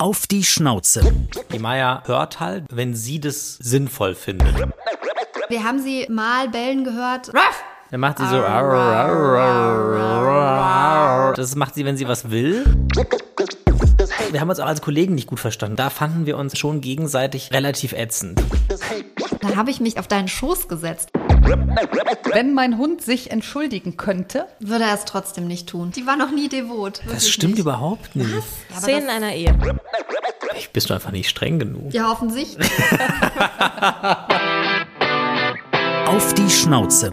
Auf die Schnauze. Die Maya hört halt, wenn sie das sinnvoll findet. Wir haben sie mal bellen gehört. Ruff! Dann macht sie so. Das macht sie, wenn sie was will. Wir haben uns auch als Kollegen nicht gut verstanden. Da fanden wir uns schon gegenseitig relativ ätzend. Da habe ich mich auf deinen Schoß gesetzt. Wenn mein Hund sich entschuldigen könnte, würde er es trotzdem nicht tun. Die war noch nie devot. Das stimmt nicht. überhaupt nicht. Ja, Szenen einer Ehe. Vielleicht bist du einfach nicht streng genug. Ja, offensichtlich. Auf die Schnauze.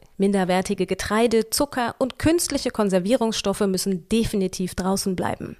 minderwertige Getreide, Zucker und künstliche Konservierungsstoffe müssen definitiv draußen bleiben.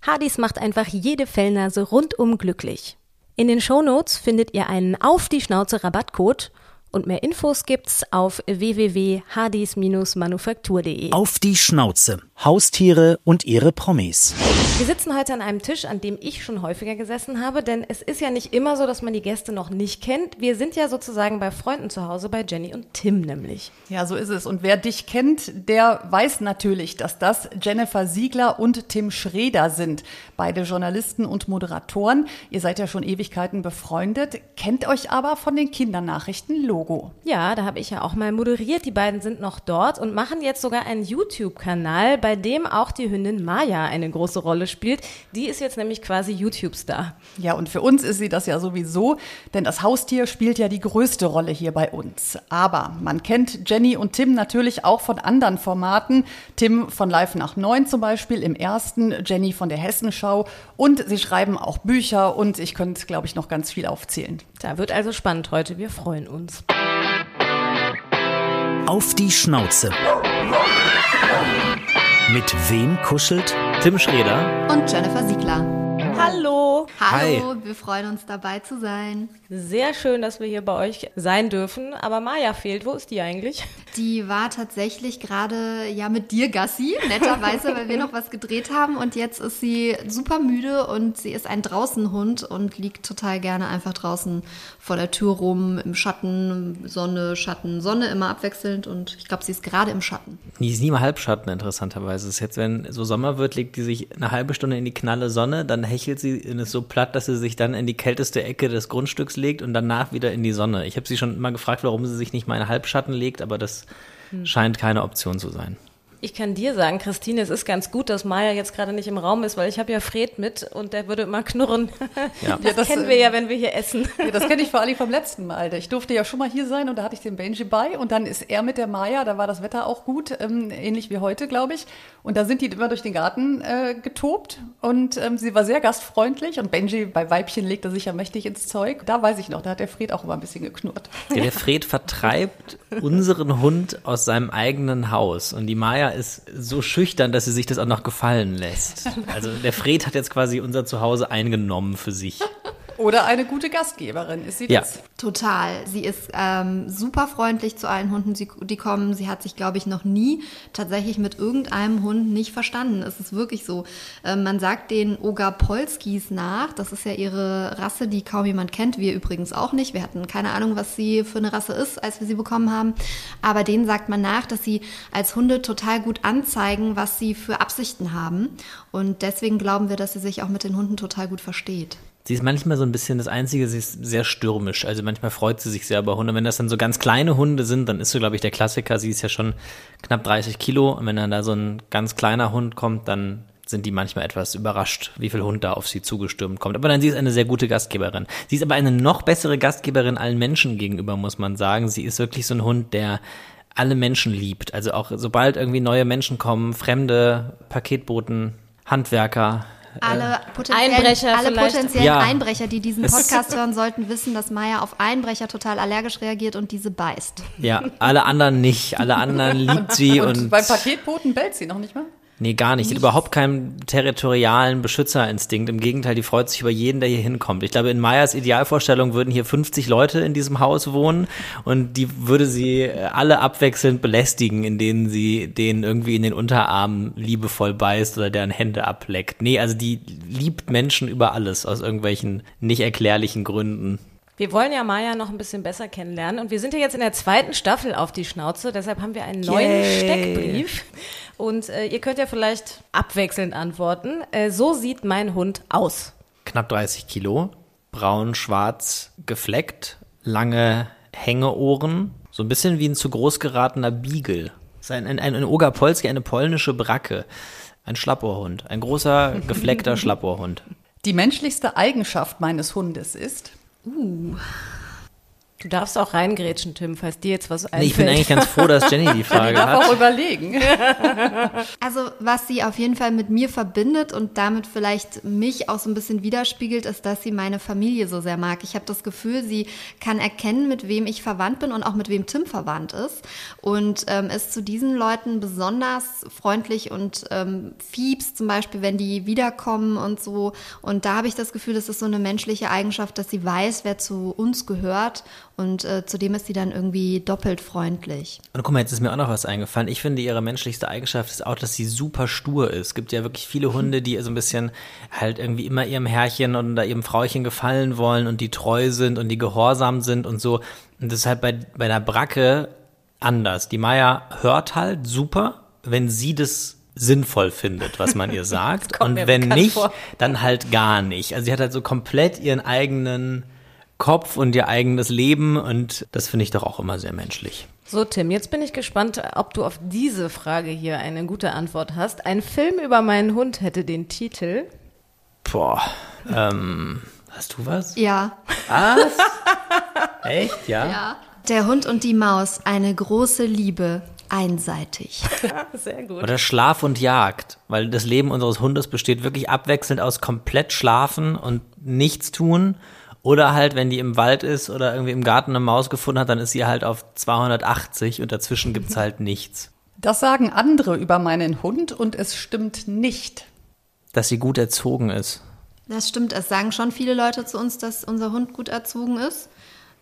Hadis macht einfach jede Fellnase rundum glücklich. In den Shownotes findet ihr einen Auf die Schnauze Rabattcode und mehr Infos gibt's auf www.hadis-manufaktur.de. Auf die Schnauze. Haustiere und ihre Promis. Wir sitzen heute an einem Tisch, an dem ich schon häufiger gesessen habe, denn es ist ja nicht immer so, dass man die Gäste noch nicht kennt. Wir sind ja sozusagen bei Freunden zu Hause, bei Jenny und Tim nämlich. Ja, so ist es. Und wer dich kennt, der weiß natürlich, dass das Jennifer Siegler und Tim Schreder sind. Beide Journalisten und Moderatoren. Ihr seid ja schon Ewigkeiten befreundet, kennt euch aber von den Kindernachrichten-Logo. Ja, da habe ich ja auch mal moderiert. Die beiden sind noch dort und machen jetzt sogar einen YouTube-Kanal, bei dem auch die Hündin Maya eine große Rolle spielt. Die ist jetzt nämlich quasi YouTube-Star. Ja, und für uns ist sie das ja sowieso, denn das Haustier spielt ja die größte Rolle hier bei uns. Aber man kennt Jenny und Tim natürlich auch von anderen Formaten. Tim von Live nach Neun zum Beispiel im ersten, Jenny von der Hessenschau und sie schreiben auch Bücher und ich könnte, glaube ich, noch ganz viel aufzählen. Da wird also spannend heute. Wir freuen uns. Auf die Schnauze. Mit wem kuschelt Tim Schreder und Jennifer Siegler. Hallo. Hallo, Hi. wir freuen uns dabei zu sein. Sehr schön, dass wir hier bei euch sein dürfen. Aber Maya fehlt. Wo ist die eigentlich? Die war tatsächlich gerade ja mit dir, Gassi, netterweise, weil wir noch was gedreht haben. Und jetzt ist sie super müde und sie ist ein Draußenhund und liegt total gerne einfach draußen vor der Tür rum, im Schatten, Sonne, Schatten, Sonne, immer abwechselnd. Und ich glaube, sie ist gerade im Schatten. Die ist nie mal Halbschatten, interessanterweise. ist jetzt, wenn so Sommer wird, legt die sich eine halbe Stunde in die knalle Sonne, dann hechelt sie und ist so platt, dass sie sich dann in die kälteste Ecke des Grundstücks legt und danach wieder in die Sonne. Ich habe sie schon mal gefragt, warum sie sich nicht mal in Halbschatten legt, aber das hm. scheint keine Option zu sein. Ich kann dir sagen, Christine, es ist ganz gut, dass Maya jetzt gerade nicht im Raum ist, weil ich habe ja Fred mit und der würde immer knurren. Ja. Das, ja, das kennen wir ja, wenn wir hier essen. Ja, das kenne ich vor allem vom letzten Mal. Ich durfte ja schon mal hier sein und da hatte ich den Benji bei und dann ist er mit der Maya, da war das Wetter auch gut, ähm, ähnlich wie heute, glaube ich. Und da sind die immer durch den Garten äh, getobt und ähm, sie war sehr gastfreundlich und Benji bei Weibchen legte sich ja mächtig ins Zeug. Da weiß ich noch, da hat der Fred auch immer ein bisschen geknurrt. Ja, der Fred vertreibt unseren Hund aus seinem eigenen Haus und die Maya ist so schüchtern, dass sie sich das auch noch gefallen lässt. Also der Fred hat jetzt quasi unser Zuhause eingenommen für sich. Oder eine gute Gastgeberin, ist sie ja. das? Total. Sie ist ähm, super freundlich zu allen Hunden, die kommen. Sie hat sich, glaube ich, noch nie tatsächlich mit irgendeinem Hund nicht verstanden. Es ist wirklich so. Ähm, man sagt den Ogapolskis nach. Das ist ja ihre Rasse, die kaum jemand kennt. Wir übrigens auch nicht. Wir hatten keine Ahnung, was sie für eine Rasse ist, als wir sie bekommen haben. Aber denen sagt man nach, dass sie als Hunde total gut anzeigen, was sie für Absichten haben. Und deswegen glauben wir, dass sie sich auch mit den Hunden total gut versteht. Sie ist manchmal so ein bisschen das Einzige, sie ist sehr stürmisch. Also manchmal freut sie sich sehr über Hunde. Wenn das dann so ganz kleine Hunde sind, dann ist so, glaube ich, der Klassiker. Sie ist ja schon knapp 30 Kilo. Und wenn dann da so ein ganz kleiner Hund kommt, dann sind die manchmal etwas überrascht, wie viel Hund da auf sie zugestürmt kommt. Aber dann sie ist eine sehr gute Gastgeberin. Sie ist aber eine noch bessere Gastgeberin allen Menschen gegenüber, muss man sagen. Sie ist wirklich so ein Hund, der alle Menschen liebt. Also auch sobald irgendwie neue Menschen kommen, Fremde, Paketboten, Handwerker, alle potenziellen, Einbrecher alle potenziellen Ja. Einbrecher, die diesen Podcast hören sollten, wissen, dass Maya auf Einbrecher total allergisch reagiert und diese beißt. ja, alle anderen nicht. Alle anderen liebt sie Und, und, beim Paketboten bellt sie noch nicht mal? Nee, gar nicht. Sie hat überhaupt keinen territorialen Beschützerinstinkt. Im Gegenteil, die freut sich über jeden, der hier hinkommt. Ich glaube, in Mayas Idealvorstellung würden hier 50 Leute in diesem Haus wohnen und die würde sie äh, alle abwechselnd belästigen, in denen sie denen irgendwie in den Unterarm liebevoll beißt oder deren Hände ableckt. Nee, also die liebt Menschen über alles aus irgendwelchen nicht erklärlichen Gründen. Wir wollen ja Maya noch ein bisschen besser kennenlernen und wir sind ja jetzt in der zweiten Staffel auf die Schnauze, deshalb haben wir einen neuen Yay. Steckbrief und äh, ihr könnt ja vielleicht abwechselnd antworten. Äh, so sieht mein Hund aus. knapp 30 Kilo, braun, schwarz, gefleckt, lange Hängeohren, so ein bisschen wie ein zu groß geratener Beagle. Ist ein, ein, ein Ogerpolski, eine polnische Bracke. Ein Schlappohrhund, ein großer, gefleckter Schlappohrhund. Die menschlichste Eigenschaft meines Hundes ist, Ooh. Du darfst auch reingrätschen, Tim, falls dir jetzt was einfällt. Nee, ich bin eigentlich ganz froh, dass Jenny die Frage darf auch hat. überlegen. Also was sie auf jeden Fall mit mir verbindet und damit vielleicht mich auch so ein bisschen widerspiegelt, ist, dass sie meine Familie so sehr mag. Ich habe das Gefühl, sie kann erkennen, mit wem ich verwandt bin und auch mit wem Tim verwandt ist. Und ähm, ist zu diesen Leuten besonders freundlich und ähm, Fiebs zum Beispiel, wenn die wiederkommen und so. Und da habe ich das Gefühl, das ist so eine menschliche Eigenschaft, dass sie weiß, wer zu uns gehört. Und äh, zudem ist sie dann irgendwie doppelt freundlich. Und guck mal, jetzt ist mir auch noch was eingefallen. Ich finde, ihre menschlichste Eigenschaft ist auch, dass sie super stur ist. Es gibt ja wirklich viele Hunde, die so ein bisschen halt irgendwie immer ihrem Herrchen oder ihrem Frauchen gefallen wollen und die treu sind und die gehorsam sind und so. Und das ist halt bei, bei der Bracke anders. Die Maya hört halt super, wenn sie das sinnvoll findet, was man ihr sagt. und wenn nicht, vor. dann halt gar nicht. Also sie hat halt so komplett ihren eigenen Kopf und ihr eigenes Leben und das finde ich doch auch immer sehr menschlich. So, Tim, jetzt bin ich gespannt, ob du auf diese Frage hier eine gute Antwort hast. Ein Film über meinen Hund hätte den Titel. Boah, ähm, hast du was? Ja. Was? Echt, ja? Ja. Der Hund und die Maus, eine große Liebe, einseitig. Sehr gut. Oder Schlaf und Jagd, weil das Leben unseres Hundes besteht wirklich abwechselnd aus komplett schlafen und nichts tun. Oder halt, wenn die im Wald ist oder irgendwie im Garten eine Maus gefunden hat, dann ist sie halt auf 280 und dazwischen gibt's halt nichts. Das sagen andere über meinen Hund und es stimmt nicht. Dass sie gut erzogen ist. Das stimmt, es sagen schon viele Leute zu uns, dass unser Hund gut erzogen ist.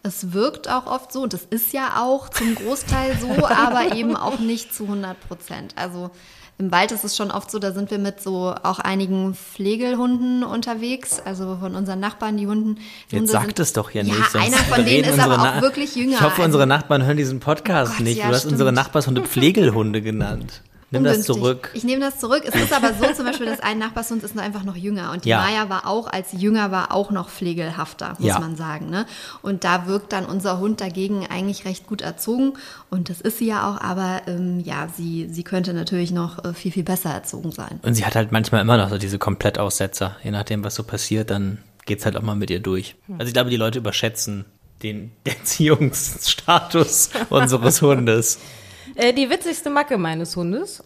Es wirkt auch oft so, und das ist ja auch zum Großteil so, aber eben auch nicht zu 100 Prozent. Also im Wald ist es schon oft so, da sind wir mit so auch einigen Pflegelhunden unterwegs, also von unseren Nachbarn, die Hunden. Die Jetzt Hunde sagt sind- es doch hier ja, nicht. sonst einer von denen ist aber unsere auch wirklich jünger. Ich hoffe, unsere also- Nachbarn hören diesen Podcast Oh Gott, nicht. ja, du hast stimmt. unsere Nachbarshunde Pflegelhunde genannt. Nimm das zurück. Ich nehme das zurück. Es ist aber so zum Beispiel, dass ein Nachbarshund ist nur einfach noch jünger. Und die Ja. Maya war auch, als sie jünger war, auch noch pflegelhafter, muss Ja. man sagen. Ne? Und da wirkt dann unser Hund dagegen eigentlich recht gut erzogen. Und das ist sie ja auch, aber ähm, ja, sie, sie könnte natürlich noch äh, viel, viel besser erzogen sein. Und sie hat halt manchmal immer noch so diese Komplettaussetzer. Je nachdem, was so passiert, dann geht's halt auch mal mit ihr durch. Also ich glaube, die Leute überschätzen den Erziehungsstatus unseres Hundes. Äh, die witzigste Macke meines Hundes.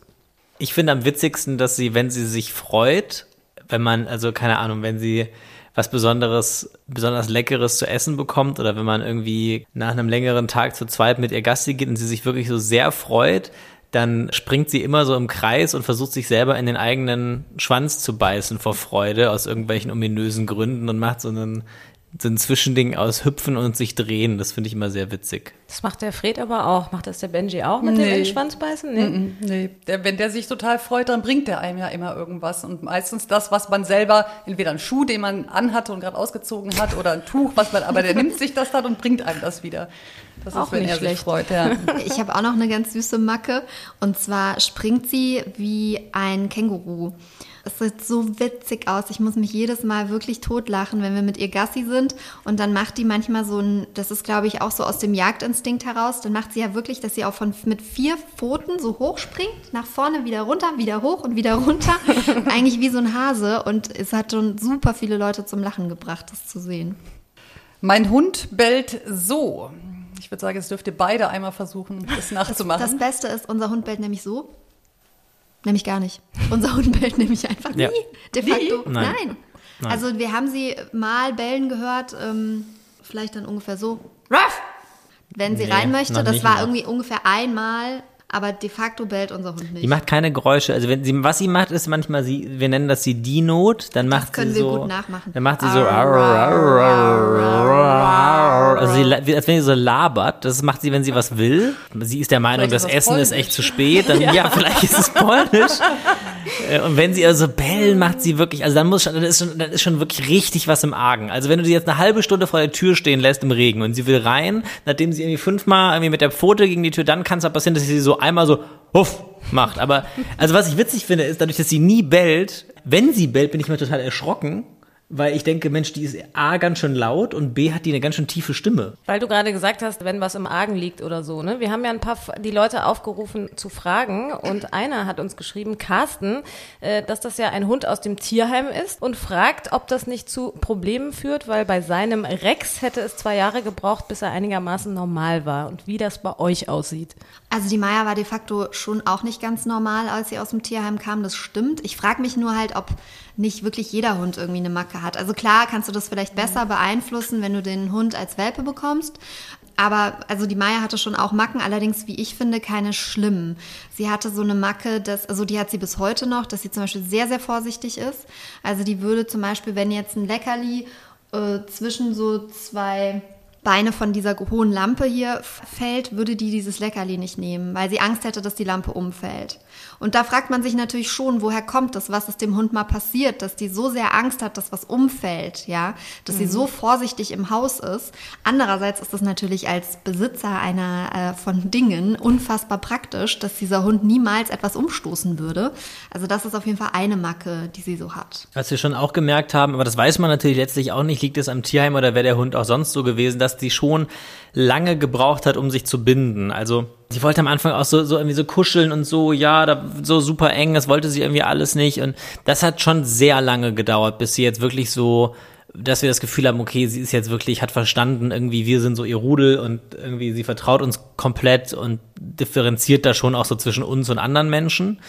Ich finde am witzigsten, dass sie, wenn sie sich freut, wenn man, also keine Ahnung, wenn sie was Besonderes, besonders Leckeres zu essen bekommt oder wenn man irgendwie nach einem längeren Tag zu zweit mit ihr Gassi geht und sie sich wirklich so sehr freut, dann springt sie immer so im Kreis und versucht sich selber in den eigenen Schwanz zu beißen vor Freude aus irgendwelchen ominösen Gründen und macht so einen, so ein Zwischending aus Hüpfen und sich drehen. Das finde ich immer sehr witzig. Das macht der Fred aber auch. Macht das der Benji auch mit dem Nee. in den Schwanz beißen? Nee. Mm, Nee, der, wenn der sich total freut, dann bringt der einem ja immer irgendwas. Und meistens das, was man selber, entweder einen Schuh, den man anhatte und gerade ausgezogen hat, oder ein Tuch, was man, aber der nimmt sich das dann und bringt einem das wieder. Das Auch ist, wenn nicht er schlecht. sich freut. Ja. Ich habe auch noch eine ganz süße Macke. Und zwar springt sie wie ein Känguru. Es sieht so witzig aus. Ich muss mich jedes Mal wirklich totlachen, wenn wir mit ihr Gassi sind. Und dann macht die manchmal so ein, das ist glaube ich auch so aus dem Jagdinstinkt heraus, dann macht sie ja wirklich, dass sie auch von mit vier Pfoten so hoch springt, nach vorne, wieder runter, wieder hoch und wieder runter. Eigentlich wie so ein Hase. Und es hat schon super viele Leute zum Lachen gebracht, das zu sehen. Mein Hund bellt so. Ich würde sagen, es dürft ihr beide einmal versuchen, das nachzumachen. Das Beste ist, unser Hund bellt nämlich so. Nämlich gar nicht. Unser Hund bellt nämlich einfach nie. Ja. De facto. Nein. Nein. Nein. Also wir haben sie mal bellen gehört, ähm, vielleicht dann ungefähr so. Ruff! Wenn sie Nee, rein möchte. Das war mal. irgendwie ungefähr einmal, aber de facto bellt unser Hund nicht. Die macht keine Geräusche. Also wenn sie, was sie macht, ist manchmal sie, wir nennen das sie Die-Not, dann macht können sie wir so. gut nachmachen. Dann macht sie so. Also sie, als wenn sie so labert. Das macht sie, wenn sie was will. Sie ist der Meinung, das Essen ist echt zu spät. Dann, ja. vielleicht ist es polnisch. Äh, Und wenn sie also bellen, macht sie wirklich, also dann muss schon, dann ist schon, dann ist schon wirklich richtig was im Argen. Also wenn du sie jetzt eine halbe Stunde vor der Tür stehen lässt im Regen und sie will rein, nachdem sie irgendwie fünfmal irgendwie mit der Pfote gegen die Tür, dann kann es auch passieren, dass sie so einmal so, huff, macht. Aber, also was ich witzig finde, ist, dadurch, dass sie nie bellt, wenn sie bellt, bin ich mir total erschrocken, weil ich denke, Mensch, die ist A, ganz schön laut und B, hat die eine ganz schön tiefe Stimme. Weil du gerade gesagt hast, wenn was im Argen liegt oder so, ne? Wir haben ja ein paar F- die Leute aufgerufen zu fragen und einer hat uns geschrieben, Carsten, äh, dass das ja ein Hund aus dem Tierheim ist und fragt, ob das nicht zu Problemen führt, weil bei seinem Rex hätte es zwei Jahre gebraucht, bis er einigermaßen normal war und wie das bei euch aussieht. Also die Maya war de facto schon auch nicht ganz normal, als sie aus dem Tierheim kam, das stimmt. Ich frage mich nur halt, ob nicht wirklich jeder Hund irgendwie eine Macke hat. Also klar kannst du das vielleicht besser beeinflussen, wenn du den Hund als Welpe bekommst. Aber also die Maya hatte schon auch Macken, allerdings, wie ich finde, keine schlimmen. Sie hatte so eine Macke, dass, also die hat sie bis heute noch, dass sie zum Beispiel sehr, sehr vorsichtig ist. Also die würde zum Beispiel, wenn jetzt ein Leckerli äh, zwischen so zwei Beine von dieser hohen Lampe hier fällt, würde die dieses Leckerli nicht nehmen, weil sie Angst hätte, dass die Lampe umfällt. Und da fragt man sich natürlich schon, woher kommt das? Was ist dem Hund mal passiert, dass die so sehr Angst hat, dass was umfällt, ja? Dass sie so vorsichtig im Haus ist. Andererseits ist es natürlich als Besitzer einer äh, von Dingen unfassbar praktisch, dass dieser Hund niemals etwas umstoßen würde. Also das ist auf jeden Fall eine Macke, die sie so hat. Was wir schon auch gemerkt haben, aber das weiß man natürlich letztlich auch nicht, liegt es am Tierheim oder wäre der Hund auch sonst so gewesen, dass die schon lange gebraucht hat, um sich zu binden. Also sie wollte am Anfang auch so, so irgendwie so kuscheln und so, ja, da, so super eng, das wollte sie irgendwie alles nicht. Und das hat schon sehr lange gedauert, bis sie jetzt wirklich so dass wir das Gefühl haben, okay, sie ist jetzt wirklich, hat verstanden, irgendwie wir sind so ihr Rudel und irgendwie sie vertraut uns komplett und differenziert da schon auch so zwischen uns und anderen Menschen.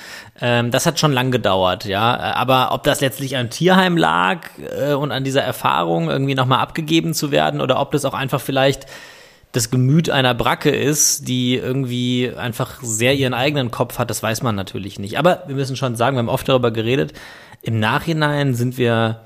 Ähm, das hat schon lang gedauert, ja. Aber ob das letztlich am Tierheim lag äh, und an dieser Erfahrung irgendwie nochmal abgegeben zu werden oder ob das auch einfach vielleicht das Gemüt einer Bracke ist, die irgendwie einfach sehr ihren eigenen Kopf hat, das weiß man natürlich nicht. Aber wir müssen schon sagen, wir haben oft darüber geredet, im Nachhinein sind wir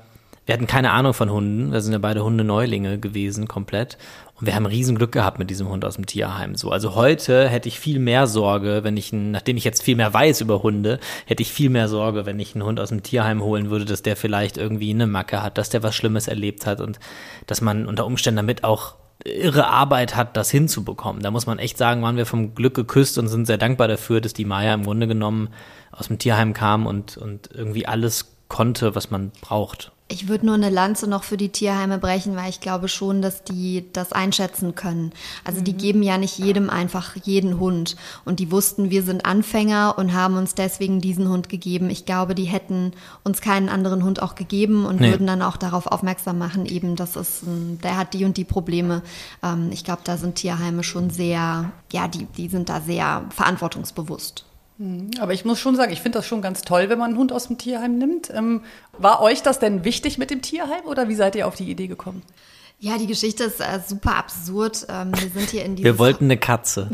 wir hatten keine Ahnung von Hunden. Wir sind ja beide Hundeneulinge gewesen, komplett. Und wir haben riesen Glück gehabt mit diesem Hund aus dem Tierheim. So, also heute hätte ich viel mehr Sorge, wenn ich, nachdem ich jetzt viel mehr weiß über Hunde, hätte ich viel mehr Sorge, wenn ich einen Hund aus dem Tierheim holen würde, dass der vielleicht irgendwie eine Macke hat, dass der was Schlimmes erlebt hat und dass man unter Umständen damit auch irre Arbeit hat, das hinzubekommen. Da muss man echt sagen, waren wir vom Glück geküsst und sind sehr dankbar dafür, dass die Maya im Grunde genommen aus dem Tierheim kam und, und irgendwie alles konnte, was man braucht. Ich würde nur eine Lanze noch für die Tierheime brechen, weil ich glaube schon, dass die das einschätzen können. Also die geben ja nicht jedem einfach jeden Hund. Und die wussten, wir sind Anfänger und haben uns deswegen diesen Hund gegeben. Ich glaube, die hätten uns keinen anderen Hund auch gegeben und Nee. würden dann auch darauf aufmerksam machen, eben, das ist, ein, der hat die und die Probleme. Ähm, ich glaube, da sind Tierheime schon sehr, ja, die, die sind da sehr verantwortungsbewusst. Aber ich muss schon sagen, ich finde das schon ganz toll, wenn man einen Hund aus dem Tierheim nimmt. Ähm, war euch das denn wichtig mit dem Tierheim oder wie seid ihr auf die Idee gekommen? Ja, die Geschichte ist äh, super absurd. Ähm, wir sind hier in Wir wollten eine Katze.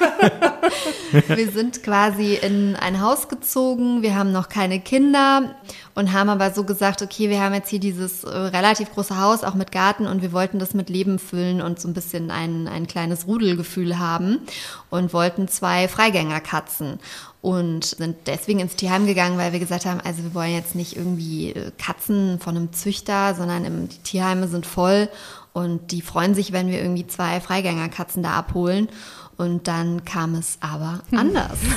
Wir sind quasi in ein Haus gezogen, wir haben noch keine Kinder und haben aber so gesagt, okay, wir haben jetzt hier dieses äh, relativ große Haus, auch mit Garten und wir wollten das mit Leben füllen und so ein bisschen ein, ein kleines Rudelgefühl haben und wollten zwei Freigängerkatzen. und sind deswegen ins Tierheim gegangen, weil wir gesagt haben, also wir wollen jetzt nicht irgendwie äh, Katzen von einem Züchter, sondern im, die Tierheime sind voll und die freuen sich, wenn wir irgendwie zwei Freigängerkatzen da abholen. Und dann kam es aber anders.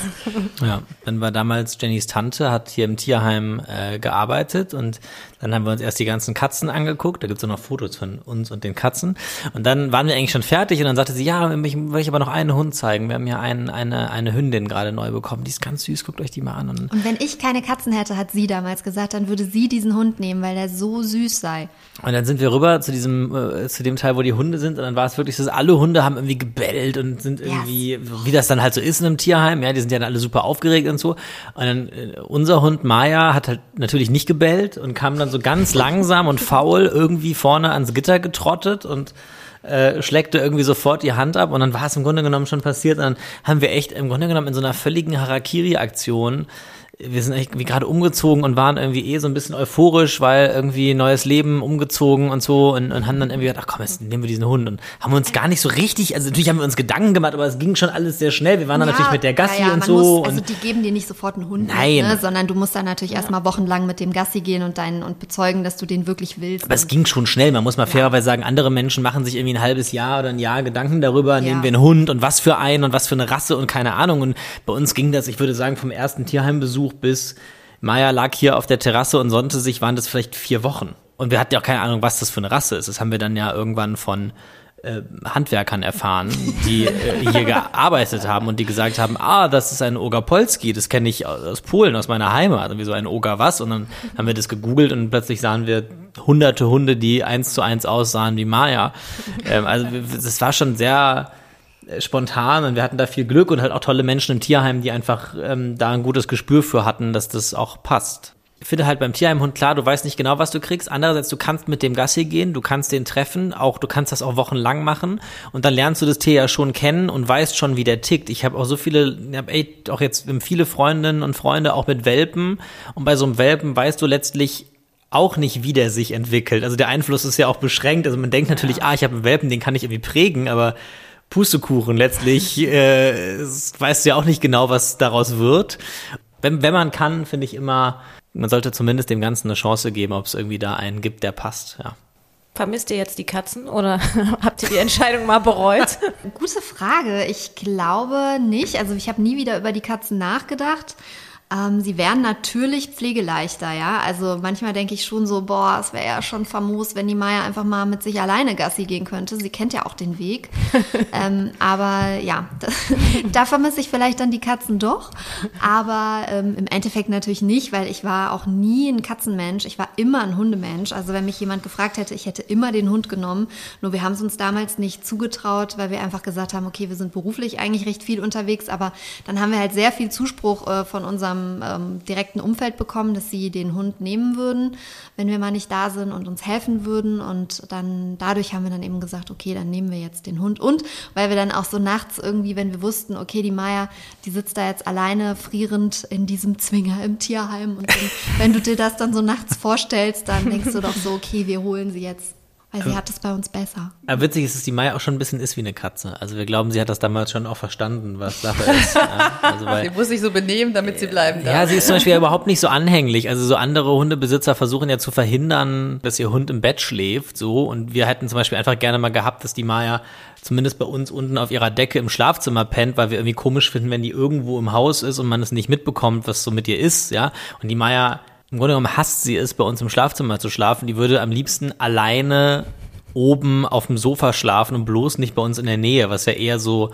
Ja, dann war damals Jennys Tante, hat hier im Tierheim äh, gearbeitet und dann haben wir uns erst die ganzen Katzen angeguckt. Da gibt's auch noch Fotos von uns und den Katzen. Und dann waren wir eigentlich schon fertig und dann sagte sie, ja, ich will ich aber noch einen Hund zeigen. Wir haben ja einen, eine, eine Hündin gerade neu bekommen. Die ist ganz süß, guckt euch die mal an. Und, Und wenn ich keine Katzen hätte, hat sie damals gesagt, dann würde sie diesen Hund nehmen, weil der so süß sei. und dann sind wir rüber zu diesem, äh, zu dem Teil, wo die Hunde sind. Und dann war es wirklich so, dass alle Hunde haben irgendwie gebellt und sind irgendwie, wie das dann halt so ist in einem Tierheim. Ja, die sind ja dann alle super aufgeregt und so. Und dann äh, unser Hund Maya hat halt natürlich nicht gebellt und kam dann so ganz langsam und faul irgendwie vorne ans Gitter getrottet und äh, schleckte irgendwie sofort die Hand ab und dann war es im Grunde genommen schon passiert. Und dann haben wir echt im Grunde genommen in so einer völligen Harakiri-Aktion wir sind irgendwie gerade umgezogen und waren irgendwie eh so ein bisschen euphorisch, weil irgendwie neues Leben umgezogen und so und, und haben dann irgendwie gedacht, ach komm, jetzt nehmen wir diesen Hund und haben uns gar nicht so richtig, also natürlich haben wir uns Gedanken gemacht, aber es ging schon alles sehr schnell. Wir waren dann natürlich mit der Gassi ja, ja, und so. Muss, also und die geben dir nicht sofort einen Hund, Nein. Mit, ne, sondern du musst dann natürlich erstmal wochenlang mit dem Gassi gehen und deinen und bezeugen, dass du den wirklich willst. aber es ging schon schnell. Man muss mal fairerweise sagen, andere Menschen machen sich irgendwie ein halbes Jahr oder ein Jahr Gedanken darüber, nehmen wir einen Hund und was für einen und was für eine Rasse und keine Ahnung. Und bei uns ging das, ich würde sagen, vom ersten Tierheimbesuch bis Maya lag hier auf der Terrasse und sonnte sich, waren das vielleicht vier Wochen. Und wir hatten ja auch keine Ahnung, was das für eine Rasse ist. Das haben wir dann ja irgendwann von äh, Handwerkern erfahren, die äh, hier gearbeitet haben und die gesagt haben, ah, das ist ein Ogerpolski, das kenne ich aus Polen, aus meiner Heimat. Und wir so ein Oger was? Und dann haben wir das gegoogelt und plötzlich sahen wir hunderte Hunde, die eins zu eins aussahen wie Maya. Ähm, also das war schon sehr spontan und wir hatten da viel Glück und halt auch tolle Menschen im Tierheim, die einfach ähm, da ein gutes Gespür für hatten, dass das auch passt. Ich finde halt beim Tierheimhund klar, du weißt nicht genau, was du kriegst. Andererseits, du kannst mit dem Gassi gehen, du kannst den treffen, auch du kannst das auch wochenlang machen und dann lernst du das Tier ja schon kennen und weißt schon, wie der tickt. Ich habe auch so viele, ich habe echt auch jetzt viele Freundinnen und Freunde auch mit Welpen und bei so einem Welpen weißt du letztlich auch nicht, wie der sich entwickelt. Also der Einfluss ist ja auch beschränkt. Also man denkt natürlich, ah, ich habe einen Welpen, den kann ich irgendwie prägen, aber Pustekuchen letztlich äh, weißt du ja auch nicht genau, was daraus wird. Wenn, wenn man kann, finde ich immer, man sollte zumindest dem Ganzen eine Chance geben, ob es irgendwie da einen gibt, der passt. Ja. Vermisst ihr jetzt die Katzen oder habt ihr die Entscheidung mal bereut? Gute Frage. Ich glaube nicht. Also ich habe nie wieder über die Katzen nachgedacht. Ähm, sie wären natürlich pflegeleichter, ja. Also manchmal denke ich schon so, boah, es wäre ja schon famos, wenn die Maya einfach mal mit sich alleine Gassi gehen könnte. Sie kennt ja auch den Weg. ähm, aber ja, da, vermisse ich vielleicht dann die Katzen doch. Aber ähm, im Endeffekt natürlich nicht, weil ich war auch nie ein Katzenmensch. Ich war immer ein Hundemensch. Also wenn mich jemand gefragt hätte, ich hätte immer den Hund genommen. Nur wir haben es uns damals nicht zugetraut, weil wir einfach gesagt haben, okay, wir sind beruflich eigentlich recht viel unterwegs. Aber dann haben wir halt sehr viel Zuspruch äh, von unserem ähm, direkten Umfeld bekommen, dass sie den Hund nehmen würden, wenn wir mal nicht da sind und uns helfen würden. Und dann dadurch haben wir dann eben gesagt, okay, dann nehmen wir jetzt den Hund. Und weil wir dann auch so nachts irgendwie, wenn wir wussten, okay, die Maya, die sitzt da jetzt alleine frierend in diesem Zwinger im Tierheim. Und wenn du dir das dann so nachts vorstellst, dann denkst du doch so, okay, wir holen sie jetzt. Weil sie hat es bei uns besser. Aber witzig ist, dass die Maya auch schon ein bisschen ist wie eine Katze. Also wir glauben, sie hat das damals schon auch verstanden, was Sache ist. Ja, also weil, Sie muss sich so benehmen, damit sie bleiben darf. Ja, sie ist zum Beispiel ja überhaupt nicht so anhänglich. Also so andere Hundebesitzer versuchen ja zu verhindern, dass ihr Hund im Bett schläft, so. Und wir hätten zum Beispiel einfach gerne mal gehabt, dass die Maya zumindest bei uns unten auf ihrer Decke im Schlafzimmer pennt, weil wir irgendwie komisch finden, wenn die irgendwo im Haus ist und man es nicht mitbekommt, was so mit ihr ist, ja. Und die Maya, im Grunde genommen hasst sie es, bei uns im Schlafzimmer zu schlafen. Die würde am liebsten alleine oben auf dem Sofa schlafen und bloß nicht bei uns in der Nähe, was ja eher so,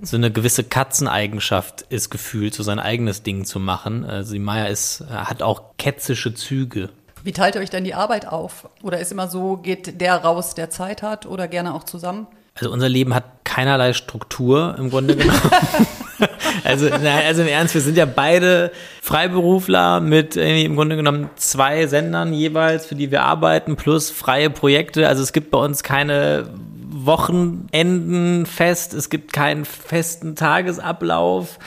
so eine gewisse Katzeneigenschaft ist, gefühlt, so sein eigenes Ding zu machen. Also die Maya ist, hat auch ketzische Züge. Wie teilt ihr euch denn die Arbeit auf? Oder ist immer so, geht der raus, der Zeit hat oder gerne auch zusammen? Also unser Leben hat keinerlei Struktur im Grunde genommen. also, nein, also im Ernst, wir sind ja beide Freiberufler mit irgendwie im Grunde genommen zwei Sendern jeweils, für die wir arbeiten, plus freie Projekte. Also es gibt bei uns keine Wochenenden fest, es gibt keinen festen Tagesablauf.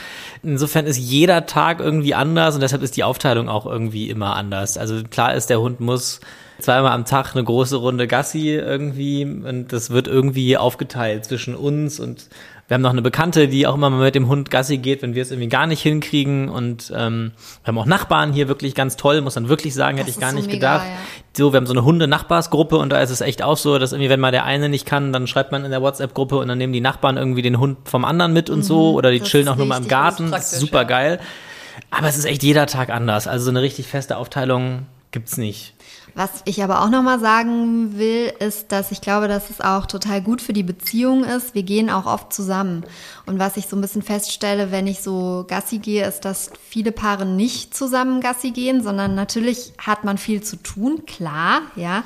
Insofern ist jeder Tag irgendwie anders und deshalb ist die Aufteilung auch irgendwie immer anders. Also klar ist, der Hund muss zweimal am Tag eine große Runde Gassi irgendwie und das wird irgendwie aufgeteilt zwischen uns und Wir haben noch eine Bekannte, die auch immer mal mit dem Hund Gassi geht, wenn wir es irgendwie gar nicht hinkriegen. Und ähm, wir haben auch Nachbarn hier wirklich ganz toll, muss man wirklich sagen, hätte Das ich gar so nicht mega, gedacht. ja. So, wir haben so eine Hunde-Nachbarsgruppe und da ist es echt auch so, dass irgendwie, wenn mal der eine nicht kann, dann schreibt man in der WhatsApp-Gruppe und dann nehmen die Nachbarn irgendwie den Hund vom anderen mit und so oder die Mhm, chillen auch nur mal im Garten. Das ist super ja. geil. Aber es ist echt jeder Tag anders. Also so eine richtig feste Aufteilung gibt's nicht. Was ich aber auch nochmal sagen will, ist, dass ich glaube, dass es auch total gut für die Beziehung ist. Wir gehen auch oft zusammen. Und was ich so ein bisschen feststelle, wenn ich so Gassi gehe, ist, dass viele Paare nicht zusammen Gassi gehen, sondern natürlich hat man viel zu tun, klar, ja.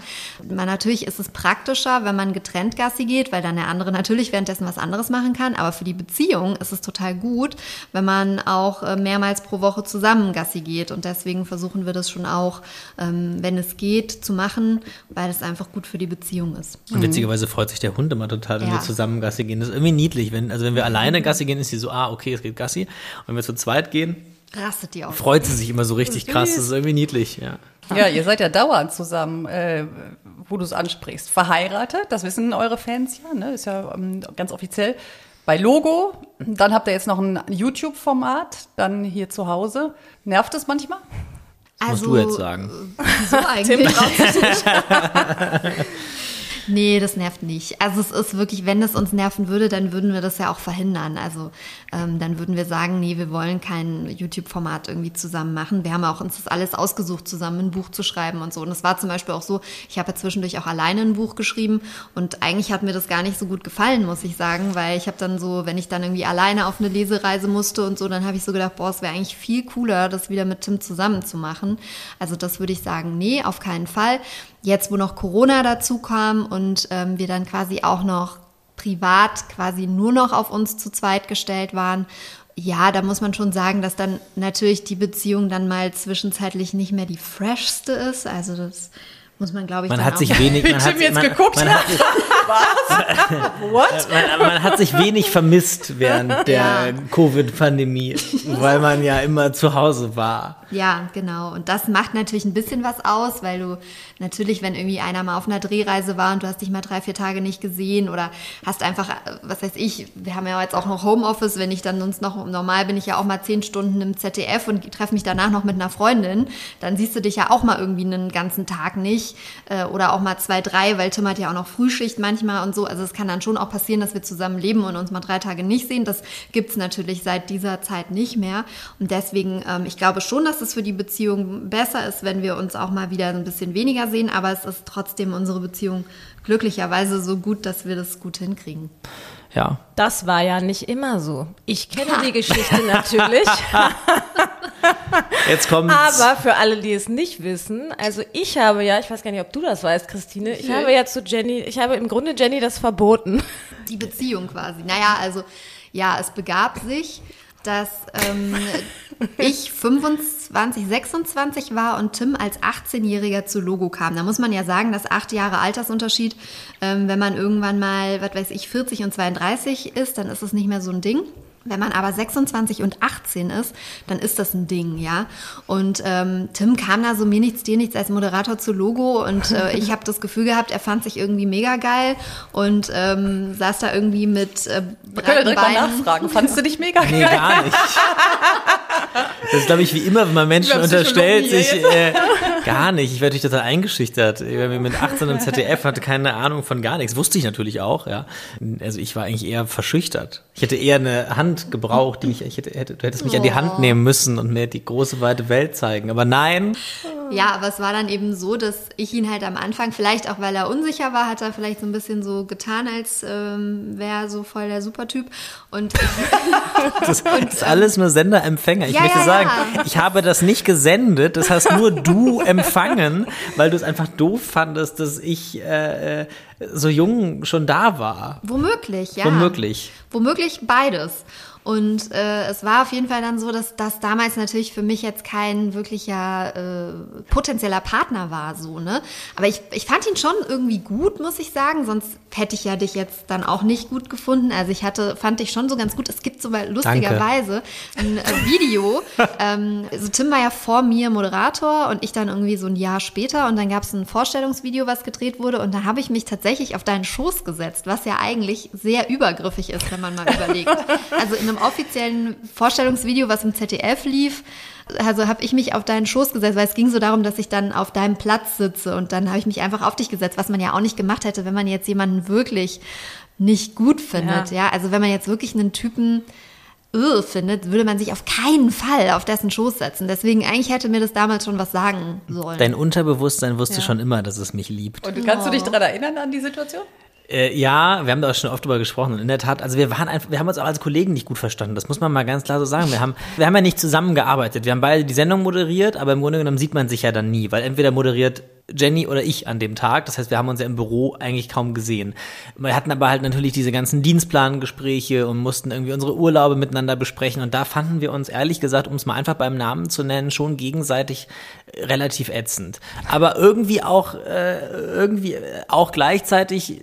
Man, natürlich ist es praktischer, wenn man getrennt Gassi geht, weil dann der andere natürlich währenddessen was anderes machen kann. Aber für die Beziehung ist es total gut, wenn man auch äh, mehrmals pro Woche zusammen Gassi geht. Und deswegen versuchen wir das schon auch, ähm, wenn es geht, zu machen, weil es einfach gut für die Beziehung ist. Und witzigerweise freut sich der Hund immer total, wenn Ja. wir zusammen Gassi gehen. Das ist irgendwie niedlich. Wenn, also wenn wir alleine Gassi gehen, ist sie so, ah, okay, es geht Gassi. Und wenn wir zu zweit gehen, Rastet die auch. freut sie sich immer so richtig krass. Das ist irgendwie niedlich, ja. Ja, ihr seid ja dauernd zusammen, äh, wo du es ansprichst. Verheiratet, das wissen eure Fans ja, ne? Ist ja ähm, ganz offiziell. Bei Logo, dann habt ihr jetzt noch ein YouTube-Format, dann hier zu Hause. Nervt es manchmal? Das musst Also, du jetzt sagen. So eigentlich. Nee, das nervt nicht. Also es ist wirklich, wenn es uns nerven würde, dann würden wir das ja auch verhindern. Also ähm, dann würden wir sagen, nee, wir wollen kein YouTube-Format irgendwie zusammen machen. Wir haben auch uns das alles ausgesucht, zusammen ein Buch zu schreiben und so. Und es war zum Beispiel auch so, ich habe ja zwischendurch auch alleine ein Buch geschrieben und eigentlich hat mir das gar nicht so gut gefallen, muss ich sagen, weil ich habe dann so, wenn ich dann irgendwie alleine auf eine Lesereise musste und so, dann habe ich so gedacht, boah, es wäre eigentlich viel cooler, das wieder mit Tim zusammen zu machen. Also das würde ich sagen, nee, auf keinen Fall. Jetzt, wo noch Corona dazu kam und ähm, wir dann quasi auch noch privat quasi nur noch auf uns zu zweit gestellt waren, ja, da muss man schon sagen, dass dann natürlich die Beziehung dann mal zwischenzeitlich nicht mehr die freshste ist. Also das muss man, glaube ich, Man dann hat auch sich wenig, man hat, jetzt man, geguckt Man hat, sich, What? man, man hat sich wenig vermisst während der Ja. Covid-Pandemie, weil man ja immer zu Hause war. Ja, genau. Und das macht natürlich ein bisschen was aus, weil du natürlich, wenn irgendwie einer mal auf einer Drehreise war und du hast dich mal drei, vier Tage nicht gesehen oder hast einfach, äh, was weiß ich, wir haben ja jetzt auch noch Homeoffice, wenn ich dann uns noch, normal bin ich ja auch mal zehn Stunden im ZDF und treffe mich danach noch mit einer Freundin, dann siehst du dich ja auch mal irgendwie einen ganzen Tag nicht äh, oder auch mal zwei, drei, weil Tim hat ja auch noch Frühschicht manchmal und so. Also es kann dann schon auch passieren, dass wir zusammen leben und uns mal drei Tage nicht sehen. Das gibt's natürlich seit dieser Zeit nicht mehr. Und deswegen, ähm, ich glaube schon, dass es für die Beziehung besser ist, wenn wir uns auch mal wieder ein bisschen weniger sehen, aber es ist trotzdem unsere Beziehung glücklicherweise so gut, dass wir das gut hinkriegen. Ja. Das war ja nicht immer so. Ich kenne die Geschichte natürlich. Jetzt kommt's. Aber für alle, die es nicht wissen, also ich habe ja, ich weiß gar nicht, ob du das weißt, Christine, ich habe ja zu Jenny, ich habe im Grunde Jenny das verboten. Die Beziehung quasi. Naja, also ja, es begab sich, dass ähm, ich 25, 26 war und Tim als 18-Jähriger zu Logo kam. Da muss man ja sagen, dass acht Jahre Altersunterschied, ähm, wenn man irgendwann mal, was weiß ich, 40 und 32 ist, dann ist es nicht mehr so ein Ding. Wenn man aber 26 und 18 ist, dann ist das ein Ding, ja. Und ähm, Tim kam da so mir nichts, dir nichts als Moderator zu Logo und äh, ich habe das Gefühl gehabt, er fand sich irgendwie mega geil und ähm, saß da irgendwie mit äh, Wir können direkt mal nachfragen. Fandst du dich mega Nee, geil? gar nicht. Das ist, glaube ich, wie immer, wenn man Menschen unterstellt, sich äh, gar nicht. Ich werde natürlich total eingeschüchtert. Ich war mit 18 im ZDF, hatte keine Ahnung von gar nichts. Wusste ich natürlich auch, ja. Also ich war eigentlich eher verschüchtert. Ich hätte eher eine Hand gebraucht, die mich, ich hätte, hätte, du hättest mich an die Hand nehmen müssen und mir die große, weite Welt zeigen. Aber nein, Ja, aber es war dann eben so, dass ich ihn halt am Anfang, vielleicht auch weil er unsicher war, hat er vielleicht so ein bisschen so getan, als ähm, wäre er so voll der Supertyp. Und das ist alles nur Senderempfänger. Ich Ja, möchte ja, sagen, ja. ich habe das nicht gesendet, das hast nur du empfangen, weil du es einfach doof fandest, dass ich äh, äh, so jung schon da war. womöglich, ja. Womöglich. Womöglich beides. Und äh, es war auf jeden Fall dann so, dass das damals natürlich für mich jetzt kein wirklicher äh, potenzieller Partner war, so, ne? Aber ich, ich fand ihn schon irgendwie gut, muss ich sagen, sonst hätte ich ja dich jetzt dann auch nicht gut gefunden. Also ich hatte, fand ich schon so ganz gut. Es gibt so mal lustigerweise ein äh, Video. ähm, also Tim war ja vor mir Moderator und ich dann irgendwie so ein Jahr später und dann gab es ein Vorstellungsvideo, was gedreht wurde und da habe ich mich tatsächlich auf deinen Schoß gesetzt, was ja eigentlich sehr übergriffig ist, wenn man mal überlegt. Also in einem offiziellen Vorstellungsvideo, was im ZDF lief, also habe ich mich auf deinen Schoß gesetzt, weil es ging so darum, dass ich dann auf deinem Platz sitze und dann habe ich mich einfach auf dich gesetzt, was man ja auch nicht gemacht hätte, wenn man jetzt jemanden wirklich nicht gut findet. Ja, ja? also wenn man jetzt wirklich einen Typen irr findet, würde man sich auf keinen Fall auf dessen Schoß setzen. Deswegen eigentlich hätte mir das damals schon was sagen sollen. Dein Unterbewusstsein wusste ja. schon immer, dass es mich liebt. Und kannst oh. du dich daran erinnern an die Situation? Äh, ja, wir haben da auch schon oft drüber gesprochen. Und in der Tat, also wir waren einfach, wir haben uns auch als Kollegen nicht gut verstanden. Das muss man mal ganz klar so sagen. Wir haben, wir haben ja nicht zusammengearbeitet. Wir haben beide die Sendung moderiert, aber im Grunde genommen sieht man sich ja dann nie, weil entweder moderiert Jenny oder ich an dem Tag. Das heißt, wir haben uns ja im Büro eigentlich kaum gesehen. Wir hatten aber halt natürlich diese ganzen Dienstplangespräche und mussten irgendwie unsere Urlaube miteinander besprechen. Und da fanden wir uns ehrlich gesagt, um es mal einfach beim Namen zu nennen, schon gegenseitig relativ ätzend. Aber irgendwie auch, äh, irgendwie auch gleichzeitig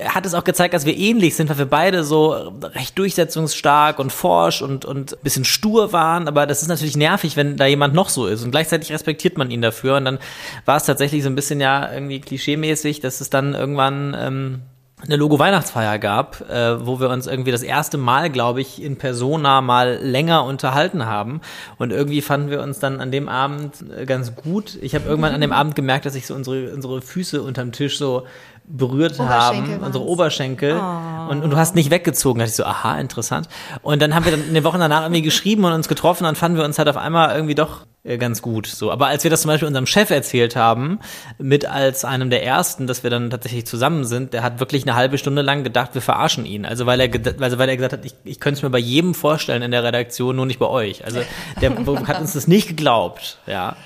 hat es auch gezeigt, dass wir ähnlich sind, weil wir beide so recht durchsetzungsstark und forsch und, und bisschen stur waren. Aber das ist natürlich nervig, wenn da jemand noch so ist. Und gleichzeitig respektiert man ihn dafür. Und dann war es tatsächlich so ein bisschen ja irgendwie klischeemäßig, dass es dann irgendwann ähm, eine Logo-Weihnachtsfeier gab, äh, wo wir uns irgendwie das erste Mal, glaube ich, in Persona mal länger unterhalten haben. Und irgendwie fanden wir uns dann an dem Abend äh, ganz gut. Ich habe irgendwann an dem Abend gemerkt, dass ich so unsere, unsere Füße unterm Tisch so berührt haben, unsere Oberschenkel. Oh. Und, und du hast nicht weggezogen. Da dachte ich so, aha, interessant. Und dann haben wir dann in den Wochen danach irgendwie geschrieben und uns getroffen. Dann fanden wir uns halt auf einmal irgendwie doch äh, ganz gut. So, aber als wir das zum Beispiel unserem Chef erzählt haben, mit als einem der ersten, dass wir dann tatsächlich zusammen sind, der hat wirklich eine halbe Stunde lang gedacht, wir verarschen ihn. Also weil er, also weil er gesagt hat, ich, ich könnte es mir bei jedem vorstellen in der Redaktion, nur nicht bei euch. Also der hat uns das nicht geglaubt. Ja.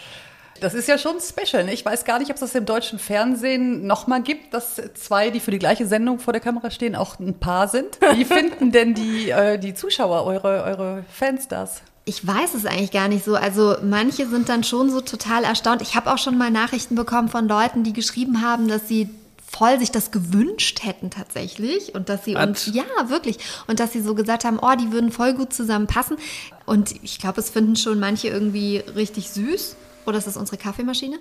Das ist ja schon special. Ne? Ich weiß gar nicht, ob es das im deutschen Fernsehen nochmal gibt, dass zwei, die für die gleiche Sendung vor der Kamera stehen, auch ein Paar sind. Wie finden denn die, äh, die Zuschauer, eure, eure Fans das? Ich weiß es eigentlich gar nicht so. Also manche sind dann schon so total erstaunt. Ich habe auch schon mal Nachrichten bekommen von Leuten, die geschrieben haben, dass sie voll sich das gewünscht hätten tatsächlich und dass sie und ja wirklich und dass sie so gesagt haben, oh, die würden voll gut zusammenpassen und ich glaube, es finden schon manche irgendwie richtig süß oder ist das unsere Kaffeemaschine?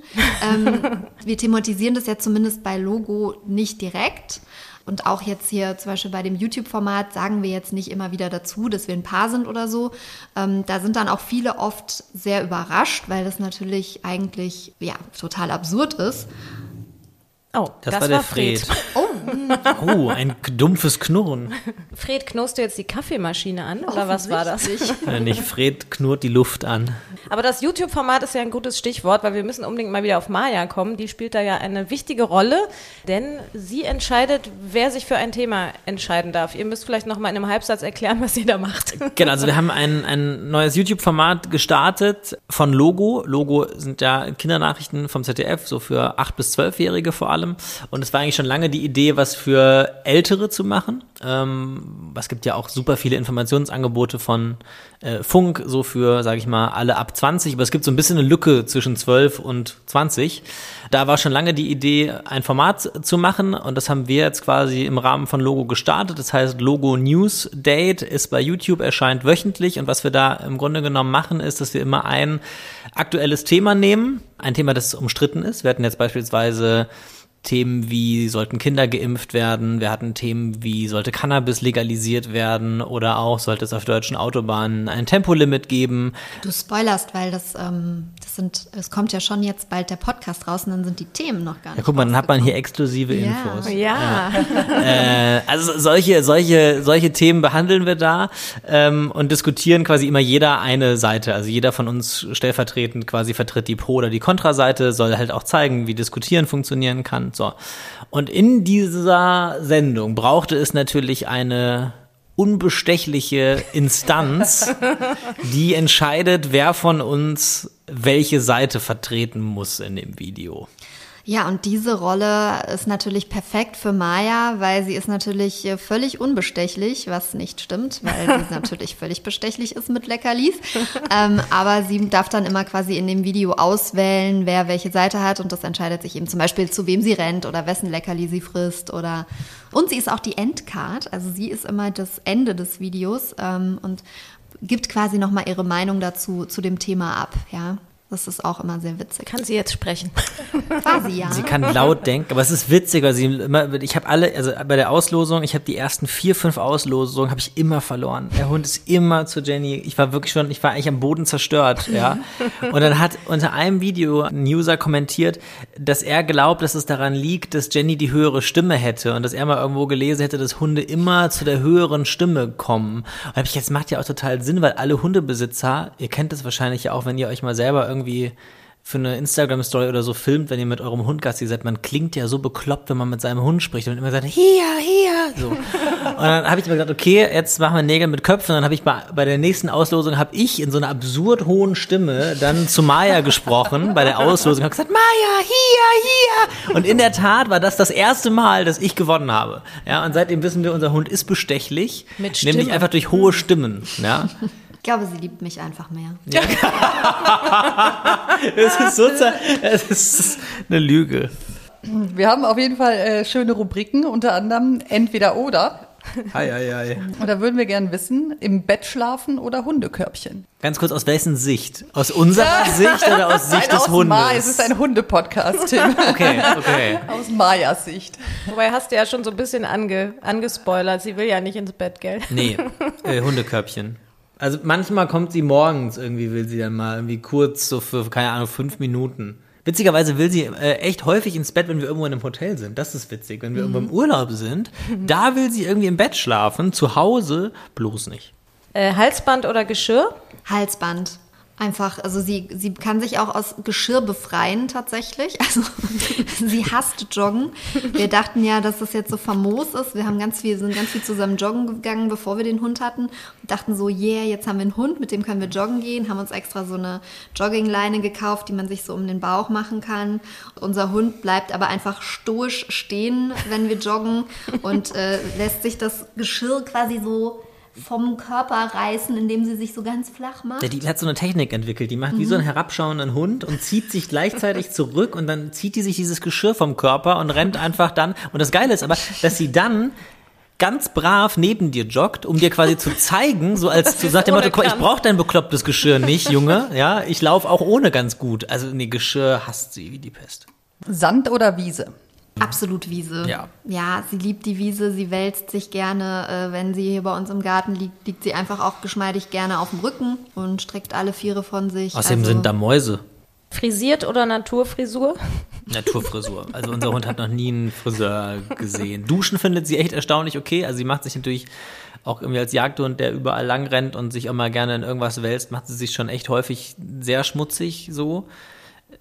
ähm, wir thematisieren das ja zumindest bei Logo nicht direkt. Und auch jetzt hier zum Beispiel bei dem YouTube-Format sagen wir jetzt nicht immer wieder dazu, dass wir ein Paar sind oder so. Ähm, da sind dann auch viele oft sehr überrascht, weil das natürlich eigentlich ja total absurd ist. Oh, das, das war der Fred. Fred. Oh. oh, ein dumpfes Knurren. Fred, knurrst du jetzt die Kaffeemaschine an oder was war das? Ja, nicht Fred knurrt die Luft an. Aber das YouTube-Format ist ja ein gutes Stichwort, weil wir müssen unbedingt mal wieder auf Maya kommen. Die spielt da ja eine wichtige Rolle, denn sie entscheidet, wer sich für ein Thema entscheiden darf. Ihr müsst vielleicht noch mal in einem Halbsatz erklären, was ihr da macht. Genau, also wir haben ein, ein neues YouTube-Format gestartet von Logo. Logo sind ja Kindernachrichten vom ZDF, so für 8- bis 12-Jährige vor allem allem. Und es war eigentlich schon lange die Idee, was für Ältere zu machen. Ähm, es gibt ja auch super viele Informationsangebote von äh, Funk, so für, sage ich mal, alle ab 20. Aber es gibt so ein bisschen eine Lücke zwischen 12 und 20. Da war schon lange die Idee, ein Format zu machen. Und das haben wir jetzt quasi im Rahmen von Logo gestartet. Das heißt, Logo News Date ist bei YouTube, erscheint wöchentlich. Und was wir da im Grunde genommen machen, ist, dass wir immer ein aktuelles Thema nehmen. Ein Thema, das umstritten ist. Wir hatten jetzt beispielsweise Themen wie sollten Kinder geimpft werden, wir hatten Themen wie sollte Cannabis legalisiert werden oder auch sollte es auf deutschen Autobahnen ein Tempolimit geben. Du spoilerst, weil das, ähm, das sind, es kommt ja schon jetzt bald der Podcast raus und dann sind die Themen noch gar nicht. Ja, guck mal, dann hat man hier exklusive ja. Infos. Ja. ja. äh, also solche, solche, solche Themen behandeln wir da ähm, und diskutieren quasi immer jeder eine Seite. Also jeder von uns stellvertretend quasi vertritt die Pro- oder die Kontraseite, soll halt auch zeigen, wie diskutieren funktionieren kann. So. Und in dieser Sendung brauchte es natürlich eine unbestechliche Instanz, die entscheidet, wer von uns welche Seite vertreten muss in dem Video. Ja, und diese Rolle ist natürlich perfekt für Maya, weil sie ist natürlich äh, völlig unbestechlich, was nicht stimmt, weil sie natürlich völlig bestechlich ist mit Leckerlis. ähm, aber sie darf dann immer quasi in dem Video auswählen, wer welche Seite hat und das entscheidet sich eben zum Beispiel, zu wem sie rennt oder wessen Leckerli sie frisst oder und sie ist auch die Endcard, also sie ist immer das Ende des Videos ähm, und gibt quasi nochmal ihre Meinung dazu zu dem Thema ab, ja. Das ist auch immer sehr witzig. Kann sie jetzt sprechen? Quasi, ja. Sie kann laut denken, aber es ist witzig, weil sie immer, ich habe alle, also bei der Auslosung, ich habe die ersten vier, fünf Auslosungen, habe ich immer verloren. Der Hund ist immer zu Jenny. Ich war wirklich schon, ich war eigentlich am Boden zerstört, ja. Und dann hat unter einem Video ein User kommentiert, dass er glaubt, dass es daran liegt, dass Jenny die höhere Stimme hätte und dass er mal irgendwo gelesen hätte, dass Hunde immer zu der höheren Stimme kommen. Und habe ich jetzt macht ja auch total Sinn, weil alle Hundebesitzer, ihr kennt das wahrscheinlich ja auch, wenn ihr euch mal selber irgendwie für eine Instagram-Story oder so filmt, wenn ihr mit eurem Hund Gassi seid, man klingt ja so bekloppt, wenn man mit seinem Hund spricht und immer sagt, hier, hier, so. Und dann habe ich mir gedacht, okay, jetzt machen wir Nägel mit Köpfen. Und dann habe ich bei, bei der nächsten Auslosung, habe ich in so einer absurd hohen Stimme dann zu Maya gesprochen, bei der Auslosung, habe gesagt, Maya, hier, hier. Und in der Tat war das das erste Mal, dass ich gewonnen habe. Ja, und seitdem wissen wir, unser Hund ist bestechlich, Mit Stimme. nämlich einfach durch hohe Stimmen. Ja. Ich glaube, sie liebt mich einfach mehr. Es ist so, es ist eine Lüge. Wir haben auf jeden Fall äh, schöne Rubriken, unter anderem entweder oder. Hi, hi, hi. Und da würden wir gerne wissen, im Bett schlafen oder Hundekörbchen. Ganz kurz, aus wessen Sicht? Aus unserer Sicht oder aus Sicht Nein, des aus Hundes? Ma es ist ein Hundepodcast, Tim. Okay, okay. aus Mayas Sicht. Wobei hast du ja schon so ein bisschen ange, angespoilert. Sie will ja nicht ins Bett, gell? Nee, äh, Hundekörbchen. Also manchmal kommt sie morgens irgendwie, will sie dann mal irgendwie kurz, so für, keine Ahnung, fünf Minuten. Witzigerweise will sie äh, echt häufig ins Bett, wenn wir irgendwo in einem Hotel sind. Das ist witzig. Wenn wir irgendwo im Urlaub sind, da will sie irgendwie im Bett schlafen. Zu Hause bloß nicht. Äh, Halsband oder Geschirr? Halsband. Einfach, also sie, sie kann sich auch aus Geschirr befreien tatsächlich. Also sie hasst Joggen. Wir dachten ja, dass das jetzt so famos ist. Wir haben ganz viel, sind ganz viel zusammen joggen gegangen, bevor wir den Hund hatten. Und dachten so, yeah, jetzt haben wir einen Hund, mit dem können wir joggen gehen. Haben uns extra so eine Joggingleine gekauft, die man sich so um den Bauch machen kann. Unser Hund bleibt aber einfach stoisch stehen, wenn wir joggen und äh, lässt sich das Geschirr quasi so vom Körper reißen, indem sie sich so ganz flach macht. Ja, die hat so eine Technik entwickelt. Die macht wie so einen herabschauenden Hund und zieht sich gleichzeitig zurück und dann zieht die sich dieses Geschirr vom Körper und rennt einfach dann. Und das Geile ist aber, dass sie dann ganz brav neben dir joggt, um dir quasi zu zeigen, so als zu sagt dem Motto, ich brauche dein beklopptes Geschirr nicht, Junge. Ja, ich laufe auch ohne ganz gut. Also nee, Geschirr hasst sie wie die Pest. Sand oder Wiese? Absolut Wiese. Ja. Ja, sie liebt die Wiese, sie wälzt sich gerne. Äh, wenn sie hier bei uns im Garten liegt, liegt sie einfach auch geschmeidig gerne auf dem Rücken und streckt alle Viere von sich. Außerdem Also, sind da Mäuse. Frisiert oder Naturfrisur? Naturfrisur. Also unser Hund hat noch nie einen Friseur gesehen. Duschen findet sie echt erstaunlich okay. Also sie macht sich natürlich auch irgendwie als Jagdhund, der überall lang rennt und sich auch mal gerne in irgendwas wälzt, macht sie sich schon echt häufig sehr schmutzig so.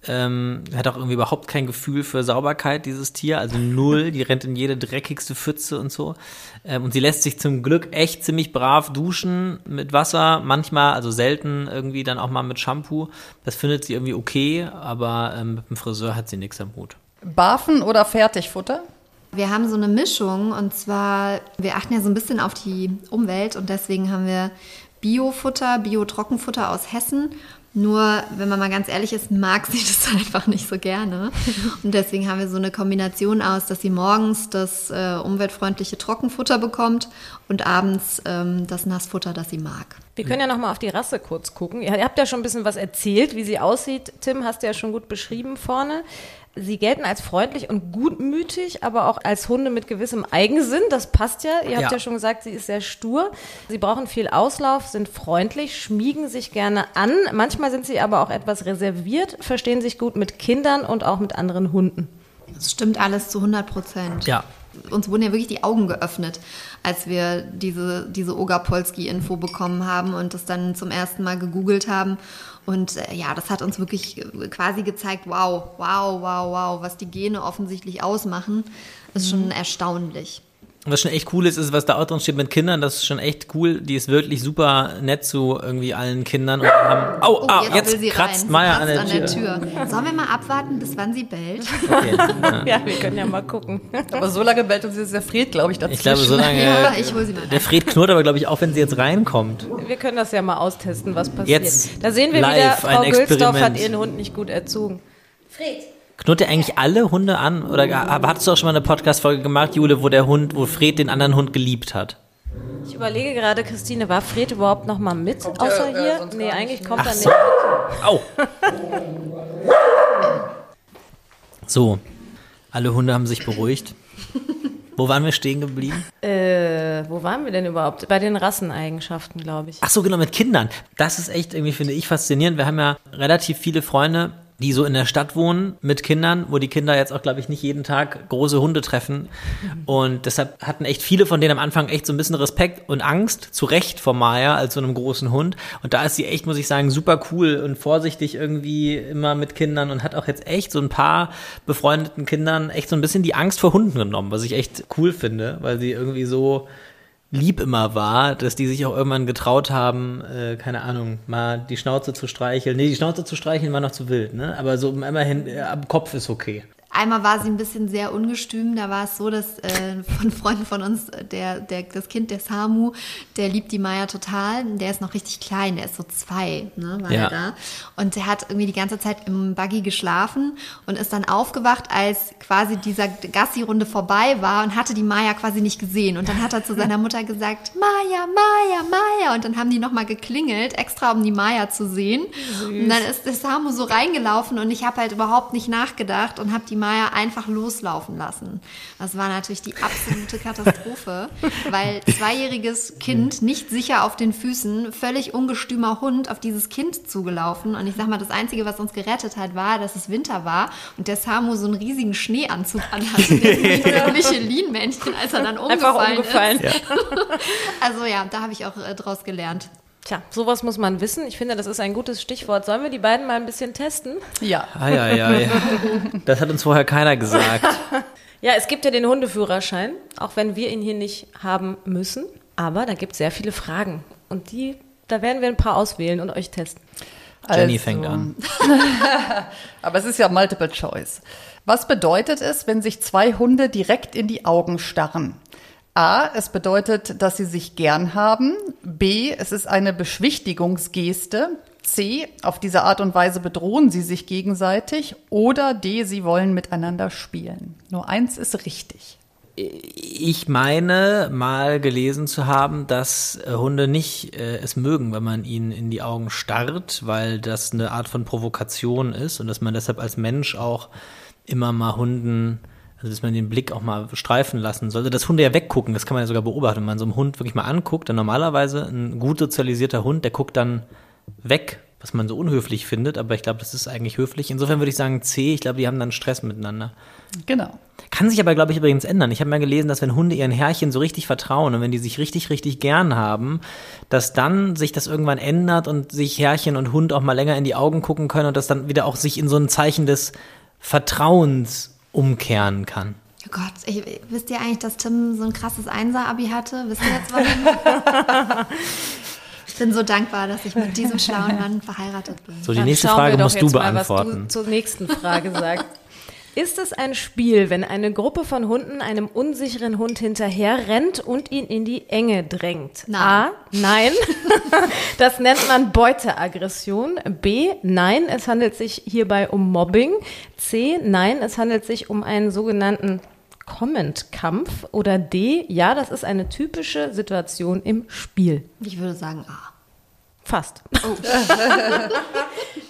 Ähm, hat auch irgendwie überhaupt kein Gefühl für Sauberkeit, dieses Tier. Also null. Die rennt in jede dreckigste Pfütze und so. Ähm, und sie lässt sich zum Glück echt ziemlich brav duschen mit Wasser. Manchmal, also selten irgendwie dann auch mal mit Shampoo. Das findet sie irgendwie okay, aber ähm, mit dem Friseur hat sie nichts am Hut. Barfen oder Fertigfutter? Wir haben so eine Mischung und zwar, wir achten ja so ein bisschen auf die Umwelt und deswegen haben wir Biofutter, Bio-Trockenfutter aus Hessen. Nur, wenn man mal ganz ehrlich ist, mag sie das einfach nicht so gerne. Und deswegen haben wir so eine Kombination aus, dass sie morgens das äh, umweltfreundliche Trockenfutter bekommt und abends ähm, das Nassfutter, das sie mag. Wir können ja noch mal auf die Rasse kurz gucken. Ihr habt ja schon ein bisschen was erzählt, wie sie aussieht. Tim, hast du ja schon gut beschrieben vorne. Sie gelten als freundlich und gutmütig, aber auch als Hunde mit gewissem Eigensinn. Das passt ja. Ihr habt ja, Ja. schon gesagt, sie ist sehr stur. Sie brauchen viel Auslauf, sind freundlich, schmiegen sich gerne an. Manchmal sind sie aber auch etwas reserviert, verstehen sich gut mit Kindern und auch mit anderen Hunden. Das stimmt alles zu 100 Prozent. Ja. Uns wurden ja wirklich die Augen geöffnet, als wir diese, diese Oga-Polski-Info bekommen haben und das dann zum ersten Mal gegoogelt haben. Und äh, ja, das hat uns wirklich äh, quasi gezeigt, wow, wow, wow, wow, was die Gene offensichtlich ausmachen, ist schon erstaunlich. Was schon echt cool ist, ist, was da auch drin steht mit Kindern, das ist schon echt cool. Die ist wirklich super nett zu irgendwie allen Kindern und haben, oh, Oh, ah, will jetzt sie kratzt Maya kratzt an der Tür. Sollen wir mal abwarten, bis wann sie bellt? Okay. Ja, wir können ja mal gucken. Aber so lange bellt uns jetzt der Fred, glaube ich, dazwischen. Ich glaube, so lange. Ja, ich hol sie mal Der Fred knurrt aber, glaube ich, auch, wenn sie jetzt reinkommt. Wir können das ja mal austesten, was passiert. Jetzt da sehen wir live wieder, Frau Gülsdorf hat ihren Hund nicht gut erzogen. Knurrt er eigentlich alle Hunde an? Oder hattest du auch schon mal eine Podcast-Folge gemacht, Jule, wo der Hund, wo Fred den anderen Hund geliebt hat? Ich überlege gerade, Christine, war Fred überhaupt noch mal mit, Kommt außer der, äh, hier? sonst nee, eigentlich nicht, kommt Ach er so. nicht. Au! So, alle Hunde haben sich beruhigt. Wo waren wir stehen geblieben? Äh, wo waren wir denn überhaupt? Bei den Rasseneigenschaften, glaube ich. Ach so, genau, mit Kindern. Das ist echt irgendwie, finde ich, faszinierend. Wir haben ja relativ viele Freunde, die so in der Stadt wohnen mit Kindern, wo die Kinder jetzt auch, glaube ich, nicht jeden Tag große Hunde treffen. Und deshalb hatten echt viele von denen am Anfang echt so ein bisschen Respekt und Angst, zu Recht vor Maya als so einem großen Hund. Und da ist sie echt, muss ich sagen, super cool und vorsichtig irgendwie immer mit Kindern und hat auch jetzt echt so ein paar befreundeten Kindern echt so ein bisschen die Angst vor Hunden genommen, was ich echt cool finde, weil sie irgendwie so lieb immer war, dass die sich auch irgendwann getraut haben, äh, keine Ahnung, mal die Schnauze zu streicheln. Nee, die Schnauze zu streicheln war noch zu wild, ne? Aber so immerhin, äh, am Kopf ist okay. Einmal war sie ein bisschen sehr ungestüm. Da war es so, dass äh, von Freunden von uns, äh, der, der, das Kind der Samu, der liebt die Maya total. Der ist noch richtig klein, der ist so zwei, ne, war Ja. er da. Und der hat irgendwie die ganze Zeit im Buggy geschlafen und ist dann aufgewacht, als quasi dieser Gassi-Runde vorbei war und hatte die Maya quasi nicht gesehen. Und dann hat er zu seiner Mutter gesagt, Maya, Maya, Maya. Und dann haben die nochmal geklingelt, extra um die Maya zu sehen. Und dann ist der Samu so reingelaufen und ich habe halt überhaupt nicht nachgedacht und habe die Maya einfach loslaufen lassen. Das war natürlich die absolute Katastrophe, weil zweijähriges Kind nicht sicher auf den Füßen, völlig ungestümer Hund auf dieses Kind zugelaufen. Und ich sag mal, das Einzige, was uns gerettet hat, war, dass es Winter war und der Samu so einen riesigen Schneeanzug anhatte, der Michelin-Männchen, als er dann Einfach umgefallen, umgefallen. ist. Also ja, da habe ich auch äh, draus gelernt. Tja, sowas muss man wissen. Ich finde, das ist ein gutes Stichwort. Sollen wir die beiden mal ein bisschen testen? Ja. Ei, ei, ei. Das hat uns vorher keiner gesagt. Ja, es gibt ja den Hundeführerschein, auch wenn wir ihn hier nicht haben müssen. Aber da gibt es sehr viele Fragen. Und die, da werden wir ein paar auswählen und euch testen. Jenny Also, fängt an. Aber es ist ja Multiple Choice. Was bedeutet es, wenn sich zwei Hunde direkt in die Augen starren? A, es bedeutet, dass sie sich gern haben. B, es ist eine Beschwichtigungsgeste. C, auf diese Art und Weise bedrohen sie sich gegenseitig. Oder D, sie wollen miteinander spielen. Nur eins ist richtig. Ich meine, mal gelesen zu haben, dass äh, Hunde nicht äh, es mögen, wenn man ihnen in die Augen starrt, weil das eine Art von Provokation ist und dass man deshalb als Mensch auch immer mal Hunden, also dass man den Blick auch mal streifen lassen sollte. Dass Hunde ja weggucken, das kann man ja sogar beobachten, wenn man so einen Hund wirklich mal anguckt, dann normalerweise ein gut sozialisierter Hund, der guckt dann weg, was man so unhöflich findet, aber ich glaube, das ist eigentlich höflich. Insofern würde ich sagen C, ich glaube, die haben dann Stress miteinander. Genau. Kann sich aber, glaube ich, übrigens ändern. Ich habe mal gelesen, dass wenn Hunde ihren Herrchen so richtig vertrauen und wenn die sich richtig, richtig gern haben, dass dann sich das irgendwann ändert und sich Herrchen und Hund auch mal länger in die Augen gucken können und das dann wieder auch sich in so ein Zeichen des Vertrauens umkehren kann. Oh Gott, ich, wisst ihr eigentlich, dass Tim so ein krasses Einser-Abi hatte? Wisst ihr jetzt warum? ich bin so dankbar, dass ich mit diesem schlauen Mann verheiratet bin. So, die Dann nächste Frage wir doch musst du jetzt mal, beantworten. Was du zur nächsten Frage sagst. Ist es ein Spiel, wenn eine Gruppe von Hunden einem unsicheren Hund hinterher rennt und ihn in die Enge drängt? Nein. A. Nein. Das nennt man Beuteaggression. B. Nein, es handelt sich hierbei um Mobbing. C. Nein, es handelt sich um einen sogenannten Comment-Kampf. Oder D. Ja, das ist eine typische Situation im Spiel. Ich würde sagen A. Fast.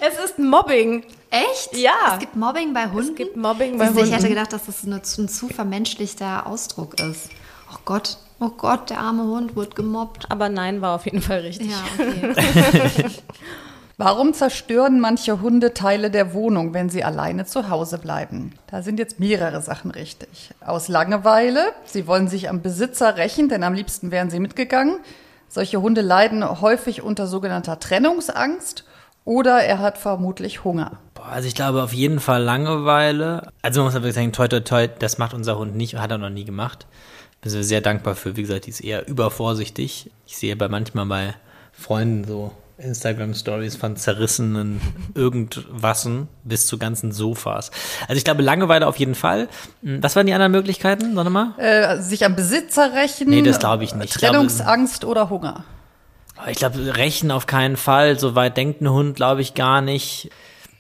es ist Mobbing. Echt? Ja. Es gibt Mobbing bei Hunden? Es gibt Mobbing bei Siehst du, Ich Hunden. hätte gedacht, dass das eine, ein zu vermenschlichter Ausdruck ist. Oh Gott, oh Gott, der arme Hund wird gemobbt. Aber nein war auf jeden Fall richtig. Ja, okay. Warum zerstören manche Hunde Teile der Wohnung, wenn sie alleine zu Hause bleiben? Da sind jetzt mehrere Sachen richtig. Aus Langeweile, sie wollen sich am Besitzer rächen, denn am liebsten wären sie mitgegangen. Solche Hunde leiden häufig unter sogenannter Trennungsangst oder er hat vermutlich Hunger. Boah, also ich glaube auf jeden Fall Langeweile. Also man muss aber sagen, toi toi toi, das macht unser Hund nicht, hat er noch nie gemacht. Wir sehr dankbar für. Wie gesagt, die ist eher übervorsichtig. Ich sehe bei manchmal bei Freunden so Instagram-Stories von zerrissenen irgendwassen bis zu ganzen Sofas. Also ich glaube, Langeweile auf jeden Fall. Hm, Was waren die anderen Möglichkeiten? Sag mal. Äh, sich am Besitzer rächen. Nee, das glaube ich nicht. Ich glaube- Trennungsangst oder Hunger. Ich glaube, Rächen auf keinen Fall. So weit denkt ein Hund, glaube ich, gar nicht.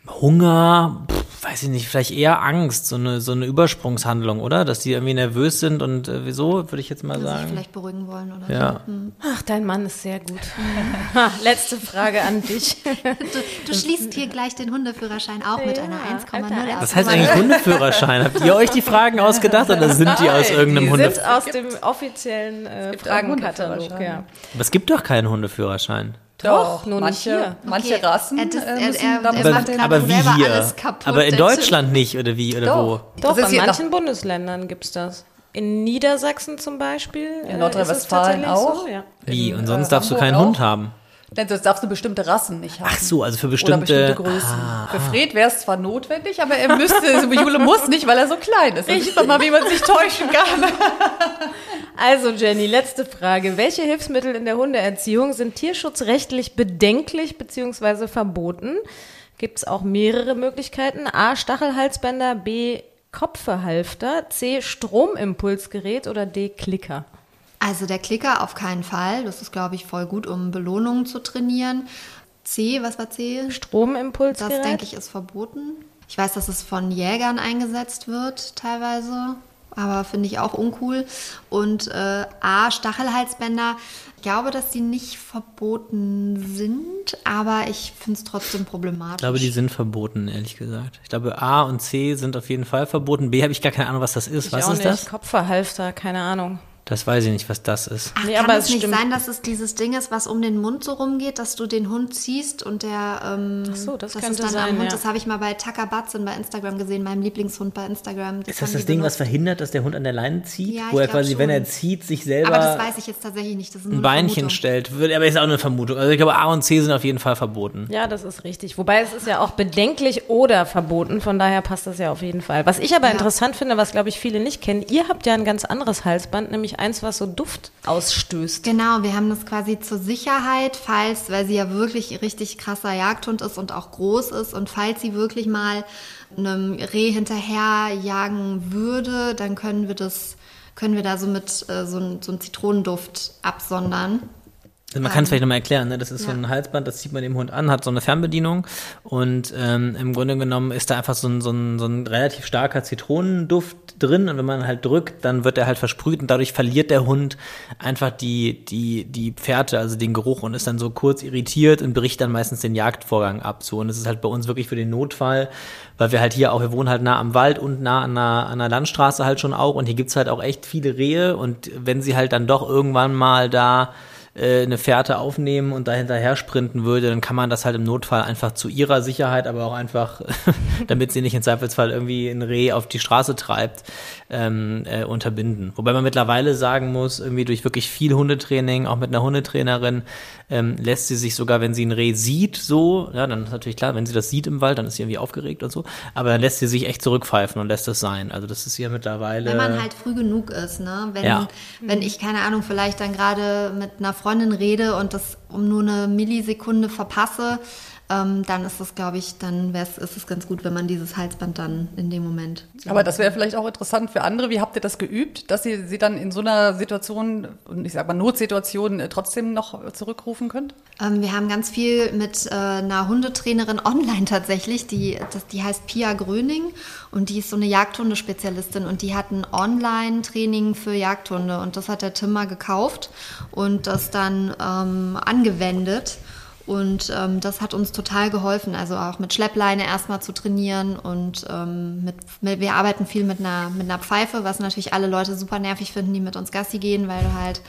Hunger, pff, weiß ich nicht, vielleicht eher Angst, so eine, so eine Übersprungshandlung, oder? Dass die irgendwie nervös sind und äh, wieso, würde ich jetzt mal Sich sagen. vielleicht beruhigen wollen oder Ja. so. Hm. Ach, dein Mann ist sehr gut. Letzte Frage an dich. Du, du schließt hier gleich den Hundeführerschein auch mit einer 1,0 Alter, ab. Was heißt eigentlich Hundeführerschein? Habt ihr euch die Fragen ausgedacht oder sind die aus irgendeinem die Hunde? Sind aus dem offiziellen äh, Fragenkatalog, Hundeführerschein. ja. Aber es gibt doch keinen Hundeführerschein. Doch, nur nicht manche, hier. Manche Okay, Rassen er dis- äh, er- er- damit er Aber, aber wie hier? alles kaputt, aber in Deutschland nicht, oder wie, oder wo? Doch, Das ist in manchen Bundesländern gibt's das. In Niedersachsen zum Beispiel. äh, In Nordrhein-Westfalen ist es tatsächlich auch. So, ja. Wie? Und sonst äh, darfst du Hamburg keinen auch? Hund haben. Denn sonst darfst du bestimmte Rassen nicht haben. Ach so, also für Oder bestimmte. bestimmte Größen. Für Fred wäre es zwar notwendig, aber er müsste, also Jule muss nicht, weil er so klein ist. Da sieht man mal, wie man sich täuschen kann. Also Jenny, letzte Frage. Welche Hilfsmittel in der Hundeerziehung sind tierschutzrechtlich bedenklich bzw. verboten? Gibt es auch mehrere Möglichkeiten? A. Stachelhalsbänder, B. Kopfverhalfter, C. Stromimpulsgerät oder D. Klicker? Also der Klicker auf keinen Fall. Das ist, glaube ich, voll gut, um Belohnungen zu trainieren. C, was war C? Stromimpulsgerät? Das, denke ich, ist verboten. Ich weiß, dass es von Jägern eingesetzt wird, teilweise. Aber finde ich auch uncool. Und äh, A, Stachelhalsbänder. Ich glaube, dass die nicht verboten sind, aber ich finde es trotzdem problematisch. Ich glaube, die sind verboten, ehrlich gesagt. Ich glaube, A und C sind auf jeden Fall verboten. B habe ich gar keine Ahnung, was das ist. Ich was auch ist nicht. das? Kopfverhalfter, keine Ahnung. Das weiß ich nicht, was das ist. Ach, Nee, kann aber es nicht stimmt. sein, dass es dieses Ding ist, was um den Mund so rumgeht, dass du den Hund ziehst und der. Ähm, Ach so, das ist könnte dann sein, am Hund. ja. Das habe ich mal bei Tucker Butzen bei Instagram gesehen, meinem Lieblingshund bei Instagram. Ist haben das das Ding, was benutzt. verhindert, dass der Hund an der Leine zieht? Ja, wo ich er quasi, wenn schon. er zieht, sich selber Aber das weiß ich jetzt tatsächlich nicht. Das ist nur ein Beinchen Vermutung. stellt. Würde- Aber ist auch eine Vermutung. Also ich glaube, A und C sind auf jeden Fall verboten. Ja, das ist richtig. Wobei es ist ja auch bedenklich oder verboten, von daher passt das ja auf jeden Fall. Was ich aber Ja. interessant finde, was glaube ich viele nicht kennen, ihr habt ja ein ganz anderes Halsband, nämlich eins, was so Duft ausstößt. Genau, wir haben das quasi zur Sicherheit, falls, weil sie ja wirklich richtig krasser Jagdhund ist und auch groß ist und falls sie wirklich mal einem Reh hinterher jagen würde, dann können wir das, können wir da so mit äh, so, ein, so Zitronenduft absondern. Man kann es vielleicht nochmal erklären, ne? das ist so ja. ein Halsband, das zieht man dem Hund an, hat so eine Fernbedienung und ähm, im Grunde genommen ist da einfach so ein, so, ein, so ein relativ starker Zitronenduft drin und wenn man halt drückt, dann wird er halt versprüht und dadurch verliert der Hund einfach die, die, die Pferde, also den Geruch und ist dann so kurz irritiert und bricht dann meistens den Jagdvorgang ab. So und das ist halt bei uns wirklich für den Notfall, weil wir halt hier auch, wir wohnen halt nah am Wald und nah an einer, an einer Landstraße halt schon auch und hier gibt's halt auch echt viele Rehe und wenn sie halt dann doch irgendwann mal da äh, eine Fährte aufnehmen und da hinterher sprinten würde, dann kann man das halt im Notfall einfach zu ihrer Sicherheit, aber auch einfach, damit sie nicht im Zweifelsfall irgendwie ein Reh auf die Straße treibt, ähm, äh, unterbinden. Wobei man mittlerweile sagen muss, irgendwie durch wirklich viel Hundetraining, auch mit einer Hundetrainerin, ähm, lässt sie sich sogar, wenn sie ein Reh sieht, so, ja, dann ist natürlich klar, wenn sie das sieht im Wald, dann ist sie irgendwie aufgeregt und so, aber dann lässt sie sich echt zurückpfeifen und lässt das sein. Also das ist ja mittlerweile. Wenn man halt früh genug ist, ne? Wenn, Ja. wenn ich, keine Ahnung, vielleicht dann gerade mit einer Freundin rede und das um nur eine Millisekunde verpasse, ähm, dann ist das, glaube ich, dann ist es ganz gut, wenn man dieses Halsband dann in dem Moment. Aber das wäre vielleicht auch interessant für andere. Wie habt ihr das geübt, dass ihr sie dann in so einer Situation, und ich sag mal Notsituation, äh, trotzdem noch zurückrufen könnt? Ähm, wir haben ganz viel mit äh, einer Hundetrainerin online tatsächlich, die, das, die heißt Pia Gröning und die ist so eine Jagdhundespezialistin und die hat ein Online-Training für Jagdhunde und das hat der Tim mal gekauft und das dann ähm, angewendet. Und ähm, das hat uns total geholfen, also auch mit Schleppleine erstmal zu trainieren und ähm, mit, mit, wir arbeiten viel mit einer, mit einer Pfeife, was natürlich alle Leute super nervig finden, die mit uns Gassi gehen, weil du halt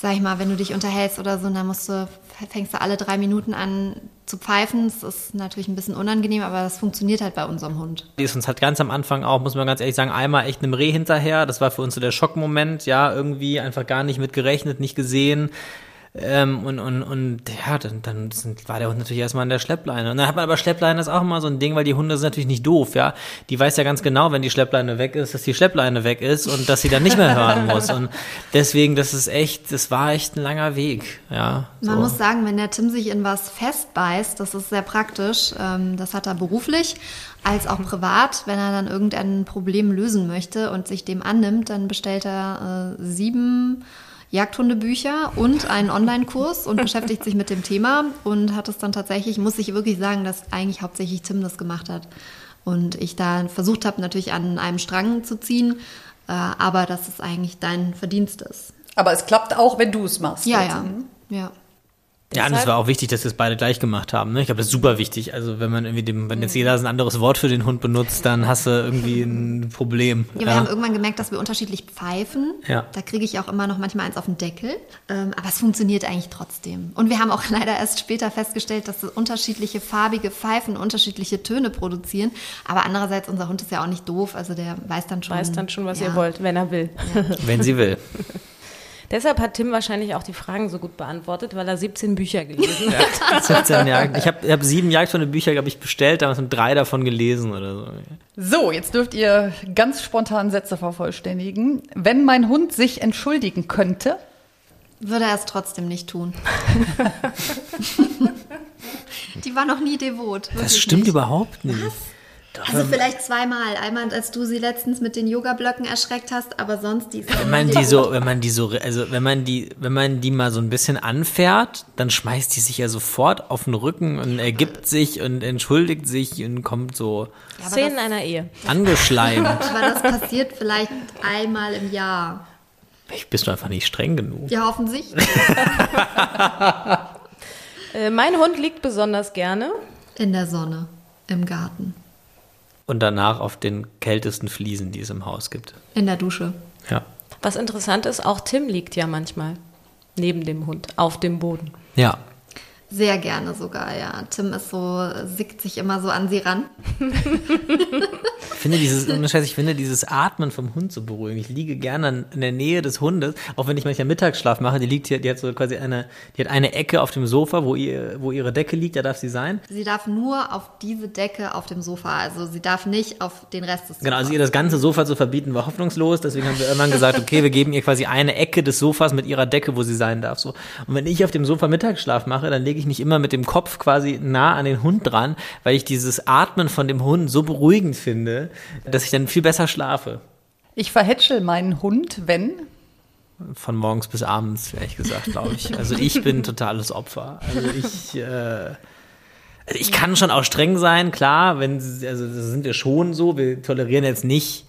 sag ich mal, wenn du dich unterhältst oder so, dann musst du, fängst du alle drei Minuten an zu pfeifen. Das ist natürlich ein bisschen unangenehm, aber das funktioniert halt bei unserem Hund. Die ist uns halt ganz am Anfang auch, muss man ganz ehrlich sagen, einmal echt einem Reh hinterher. Das war für uns so der Schockmoment, ja, irgendwie einfach gar nicht mit gerechnet, nicht gesehen. Ähm, und, und, und ja, dann, dann sind, war der Hund natürlich erstmal an der Schleppleine. Und dann hat man aber Schleppleine ist auch immer so ein Ding, weil die Hunde sind natürlich nicht doof, ja. Die weiß ja ganz genau, wenn die Schleppleine weg ist, dass die Schleppleine weg ist und dass sie dann nicht mehr hören muss. Und deswegen, das ist echt, das war echt ein langer Weg, ja. Man so. muss sagen, wenn der Tim sich in was festbeißt, das ist sehr praktisch. Ähm, das hat er beruflich als auch privat. Wenn er dann irgendein Problem lösen möchte und sich dem annimmt, dann bestellt er äh, sieben Jagdhundebücher und einen Online-Kurs und beschäftigt sich mit dem Thema und hat es dann tatsächlich, muss ich wirklich sagen, dass eigentlich hauptsächlich Tim das gemacht hat. Und ich da versucht habe, natürlich an einem Strang zu ziehen, äh, aber dass es eigentlich dein Verdienst ist. Aber es klappt auch, wenn du es machst. Ja, jetzt. ja. Ja. Ja, und es war auch wichtig, dass wir es beide gleich gemacht haben. Ne? Ich glaube, das ist super wichtig. Also wenn man irgendwie dem, wenn jetzt jeder ein anderes Wort für den Hund benutzt, dann hast du irgendwie ein Problem. Ja, wir haben irgendwann gemerkt, dass wir unterschiedlich pfeifen. Ja. Da kriege ich auch immer noch manchmal eins auf den Deckel. Ähm, aber es funktioniert eigentlich trotzdem. Und wir haben auch leider erst später festgestellt, dass unterschiedliche farbige Pfeifen unterschiedliche Töne produzieren. Aber andererseits, unser Hund ist ja auch nicht doof. Also der weiß dann schon. Weiß dann schon, was ja. ihr wollt, wenn er will. wenn sie will. Deshalb hat Tim wahrscheinlich auch die Fragen so gut beantwortet, weil er 17 Bücher gelesen hat. 17 Jagd. Ich habe hab sieben Jagdhunde-Bücher, glaube ich, bestellt, damals sind drei davon gelesen oder so. So, jetzt dürft ihr ganz spontan Sätze vervollständigen. Wenn mein Hund sich entschuldigen könnte, Würde er es trotzdem nicht tun. Die war noch nie devot. Das stimmt nicht. überhaupt nicht. Also vielleicht zweimal. Einmal, als du sie letztens mit den Yoga-Blöcken erschreckt hast, aber sonst die Wenn man die so, wenn man die so, also wenn man die, wenn man die mal so ein bisschen anfährt, dann schmeißt die sich ja sofort auf den Rücken und ergibt sich und entschuldigt sich und kommt so Szenen das- einer Ehe. angeschleimt. Aber das passiert vielleicht einmal im Jahr. Vielleicht bist du einfach nicht streng genug. Ja, offensichtlich. Äh, mein Hund liegt besonders gerne. In der Sonne, im Garten, Und danach auf den kältesten Fliesen, die es im Haus gibt. in der Dusche. Ja. Was interessant ist, auch Tim liegt ja manchmal neben dem Hund auf dem Boden. Ja. Sehr gerne sogar, ja. Tim ist so, sickt sich immer so an sie ran. Ich finde dieses, ich finde dieses Atmen vom Hund so beruhigend. Ich liege gerne in der Nähe des Hundes, auch wenn ich manchmal Mittagsschlaf mache. Die liegt hier, die hat so quasi eine, die hat eine Ecke auf dem Sofa, wo ihr, wo ihre Decke liegt, da darf sie sein. Sie darf nur auf diese Decke auf dem Sofa, also sie darf nicht auf den Rest des Sofas. Genau, also ihr das ganze Sofa zu verbieten war hoffnungslos. Deswegen haben wir irgendwann gesagt, okay, wir geben ihr quasi eine Ecke des Sofas mit ihrer Decke, wo sie sein darf. So. Und wenn ich auf dem Sofa Mittagsschlaf mache, dann lege ich mich immer mit dem Kopf quasi nah an den Hund dran, weil ich dieses Atmen von dem Hund so beruhigend finde, dass ich dann viel besser schlafe. ich verhätschel meinen Hund, wenn. Von morgens bis abends, ehrlich gesagt, glaube ich. Also ich bin ein totales Opfer. Also ich, äh, also ich kann schon auch streng sein, klar, wenn also das sind wir schon so, wir tolerieren jetzt nicht,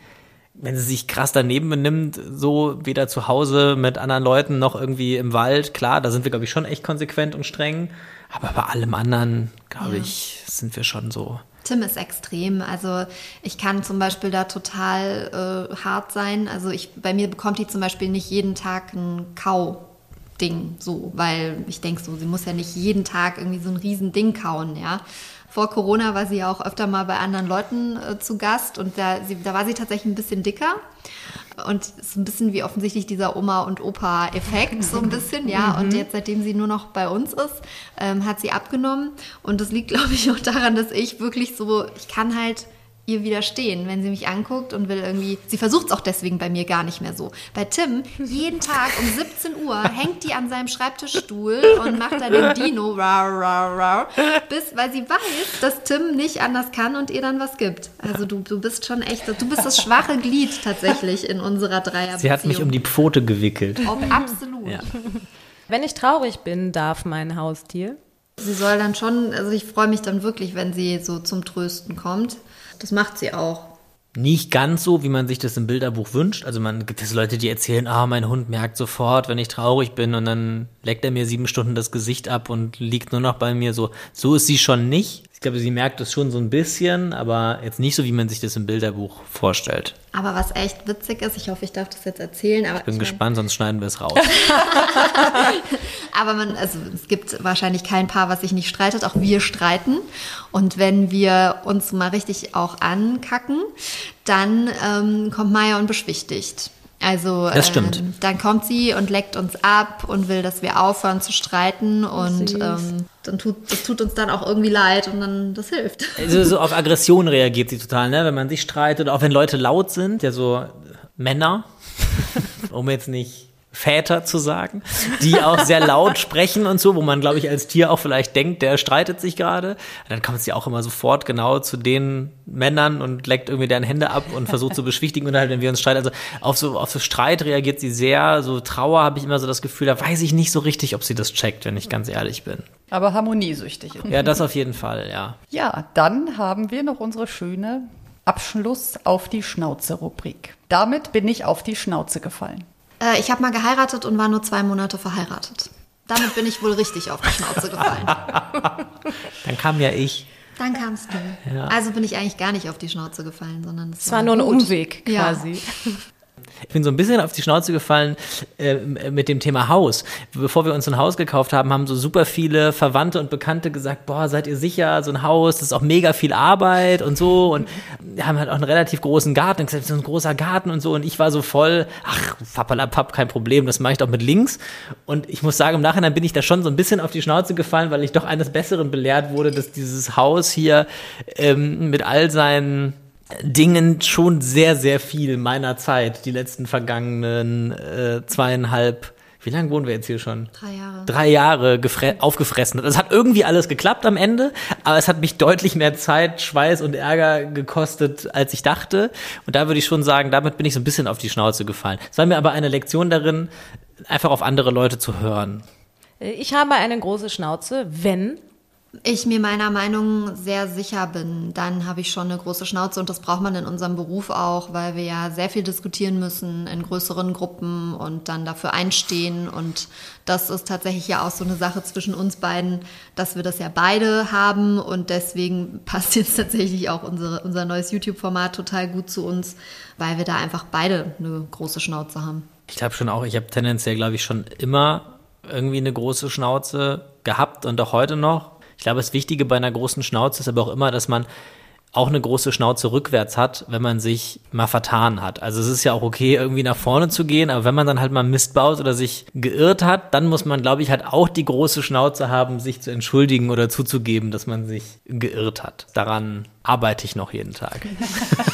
wenn sie sich krass daneben benimmt, so weder zu Hause mit anderen Leuten noch irgendwie im Wald, klar, da sind wir, glaube ich, schon echt konsequent und streng. Aber bei allem anderen, glaube Ja. ich, sind wir schon so. Tim ist extrem. Also ich kann zum Beispiel da total äh, hart sein. Also ich, bei mir bekommt die zum Beispiel nicht jeden Tag ein Kau-Ding, so, weil ich denke so, sie muss ja nicht jeden Tag irgendwie so ein riesen Ding kauen, ja. Vor Corona war sie ja auch öfter mal bei anderen Leuten äh, zu Gast und da, sie, da war sie tatsächlich ein bisschen dicker. Und ist ein bisschen wie offensichtlich dieser Oma- und Opa-Effekt, so ein bisschen, ja. Und jetzt, seitdem sie nur noch bei uns ist, ähm, hat sie abgenommen. Und das liegt, glaube ich, auch daran, dass ich wirklich so, ich kann halt ihr widerstehen, wenn sie mich anguckt und will irgendwie, sie versucht es auch deswegen bei mir gar nicht mehr so. Bei Tim, jeden Tag um 17 Uhr hängt die an seinem Schreibtischstuhl und macht da den Dino, rar, rar, rar, bis, weil sie weiß, dass Tim nicht anders kann und ihr dann was gibt. Also du, du bist schon echt, du bist das schwache Glied tatsächlich in unserer Dreier. Sie hat mich um die Pfote gewickelt. Ob, absolut. Ja. Wenn ich traurig bin, darf mein Haustier. Sie soll dann schon, also ich freue mich dann wirklich, wenn sie so zum Trösten kommt. Das macht sie auch. Nicht ganz so, wie man sich das im Bilderbuch wünscht. Also man gibt es Leute, die erzählen, ah, mein Hund merkt sofort, wenn ich traurig bin und dann leckt er mir sieben Stunden das Gesicht ab und liegt nur noch bei mir so. So ist sie schon nicht. Ich glaube, sie merkt es schon so ein bisschen, aber jetzt nicht so, wie man sich das im Bilderbuch vorstellt. Aber was echt witzig ist, ich hoffe, ich darf das jetzt erzählen, aber Bin ich mein, gespannt, sonst schneiden wir es raus. Aber man, also es gibt wahrscheinlich kein Paar, was sich nicht streitet. Auch wir streiten. Und wenn wir uns mal richtig auch ankacken, dann ähm, kommt Maya und beschwichtigt. Also Das stimmt. Ähm, dann kommt sie und leckt uns ab und will, dass wir aufhören zu streiten und ähm, dann tut das tut uns dann auch irgendwie leid und dann das hilft. Also so auf Aggression reagiert sie total, ne? Wenn man sich streitet oder auch wenn Leute laut sind, ja so Männer, um jetzt nicht Väter zu sagen, die auch sehr laut sprechen und so, wo man, glaube ich, als Tier auch vielleicht denkt, der streitet sich gerade. Dann kommt sie auch immer sofort genau zu den Männern und leckt irgendwie deren Hände ab und versucht zu beschwichtigen und halt, wenn wir uns streiten. Also auf so, auf so Streit reagiert sie sehr, so Trauer habe ich immer so das Gefühl, da weiß ich nicht so richtig, ob sie das checkt, wenn ich ganz ehrlich bin. Aber harmoniesüchtig. Ja, das auf jeden Fall, ja. Ja, dann haben wir noch unsere schöne Abschluss auf die Schnauze-Rubrik. Damit bin ich auf die Schnauze gefallen. Äh, ich habe mal geheiratet und war nur zwei Monate verheiratet. Damit bin ich wohl richtig auf die Schnauze gefallen. Dann kam ja ich. Dann kamst du. Also bin ich eigentlich gar nicht auf die Schnauze gefallen, sondern es Es war nur ein. Umweg Ja. Ich bin so ein bisschen auf die Schnauze gefallen äh, mit dem Thema Haus. Bevor wir uns ein Haus gekauft haben, haben so super viele Verwandte und Bekannte gesagt, boah, seid ihr sicher, so ein Haus, das ist auch mega viel Arbeit und so. Und wir haben halt auch einen relativ großen Garten. Gesagt, so ein großer Garten und so. Und ich war so voll, ach, pappalapapp, kein Problem, das mache ich doch mit links. Und ich muss sagen, im Nachhinein bin ich da schon so ein bisschen auf die Schnauze gefallen, weil ich doch eines Besseren belehrt wurde, dass dieses Haus hier ähm, mit all seinen Dingen schon sehr, sehr viel meiner Zeit, die letzten vergangenen äh, zweieinhalb, wie lange wohnen wir jetzt hier schon? Drei Jahre. Drei Jahre gefre- aufgefressen. Es hat irgendwie alles geklappt am Ende, aber es hat mich deutlich mehr Zeit, Schweiß und Ärger gekostet, als ich dachte. Und da würde ich schon sagen, damit bin ich so ein bisschen auf die Schnauze gefallen. Es war mir aber eine Lektion darin, einfach auf andere Leute zu hören. Äh, Ich habe eine große Schnauze, wenn ich mir meiner Meinung sehr sicher bin, dann habe ich schon eine große Schnauze und das braucht man in unserem Beruf auch, weil wir ja sehr viel diskutieren müssen in größeren Gruppen und dann dafür einstehen und das ist tatsächlich ja auch so eine Sache zwischen uns beiden, dass wir das ja beide haben und deswegen passt jetzt tatsächlich auch unsere, unser neues YouTube-Format total gut zu uns, weil wir da einfach beide eine große Schnauze haben. Ich glaube schon auch, ich habe tendenziell, glaube ich, schon immer irgendwie eine große Schnauze gehabt und auch heute noch. Ich glaube, das Wichtige bei einer großen Schnauze ist aber auch immer, dass man auch eine große Schnauze rückwärts hat, wenn man sich mal vertan hat. Also es ist ja auch okay, irgendwie nach vorne zu gehen, aber wenn man dann halt mal Mist baut oder sich geirrt hat, dann muss man, glaube ich, halt auch die große Schnauze haben, sich zu entschuldigen oder zuzugeben, dass man sich geirrt hat. Daran arbeite ich noch jeden Tag.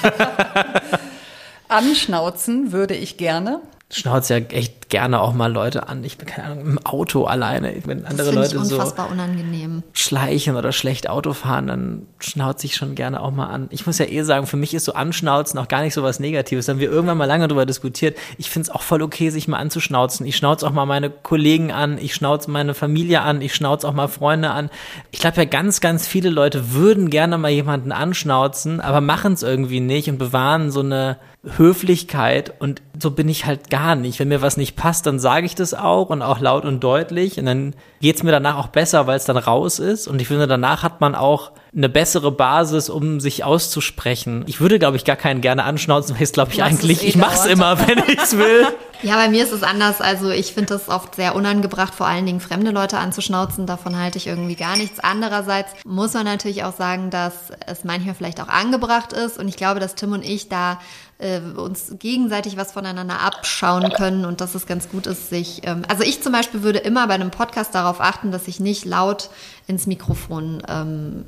Anschnauzen würde ich gerne. Schnauze ja echt gerne auch mal Leute an. Ich bin keine Ahnung, im Auto alleine, wenn Das andere ich Leute so unfassbar unangenehm. schleichen oder schlecht Auto fahren, dann schnauze ich schon gerne auch mal an. Ich muss ja eh sagen, für mich ist so Anschnauzen auch gar nicht so was Negatives. Da haben wir irgendwann mal lange drüber diskutiert. Ich finde es auch voll okay, sich mal anzuschnauzen. Ich schnauze auch mal meine Kollegen an, ich schnauze meine Familie an, ich schnauze auch mal Freunde an. Ich glaube ja, ganz, ganz viele Leute würden gerne mal jemanden anschnauzen, aber machen es irgendwie nicht und bewahren so eine Höflichkeit und so bin ich halt gar nicht. Wenn mir was nicht passt, dann sage ich das auch und auch laut und deutlich und dann geht's mir danach auch besser, weil es dann raus ist und ich finde, danach hat man auch eine bessere Basis, um sich auszusprechen. Ich würde, glaube ich, gar keinen gerne anschnauzen, weil ich glaube ich es eigentlich, eh ich mache es dauernd. immer, wenn ich's will. Ja, bei mir ist es anders. Also ich finde das oft sehr unangebracht, vor allen Dingen fremde Leute anzuschnauzen. Davon halte ich irgendwie gar nichts. Andererseits muss man natürlich auch sagen, dass es manchmal vielleicht auch angebracht ist. Und ich glaube, dass Tim und ich da äh, uns gegenseitig was voneinander abschauen können und dass es ganz gut ist, sich. Ähm, also ich zum Beispiel würde immer bei einem Podcast darauf achten, dass ich nicht laut ins Mikrofon ähm,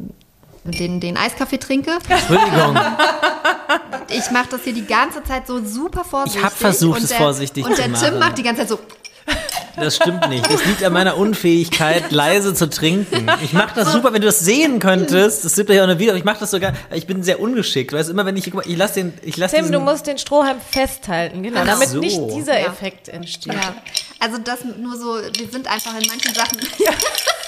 den, den Eiskaffee trinke. Entschuldigung. Ich mache das hier die ganze Zeit so super vorsichtig. Ich hab versucht, und es der, vorsichtig Und zu der machen. Tim macht die ganze Zeit so. Das stimmt nicht. Das liegt an meiner Unfähigkeit, leise zu trinken. Ich mache das super, wenn du das sehen könntest. Das gibt ja auch eine Video. Ich mache das sogar. Ich bin sehr ungeschickt. Weißt immer, wenn ich guck mal, ich lasse den, ich lasse Tim, diesen, du musst den Strohhalm festhalten, genau, damit so. nicht dieser Ja. Effekt entsteht. Ja. Also das nur so, wir sind einfach in manchen Sachen.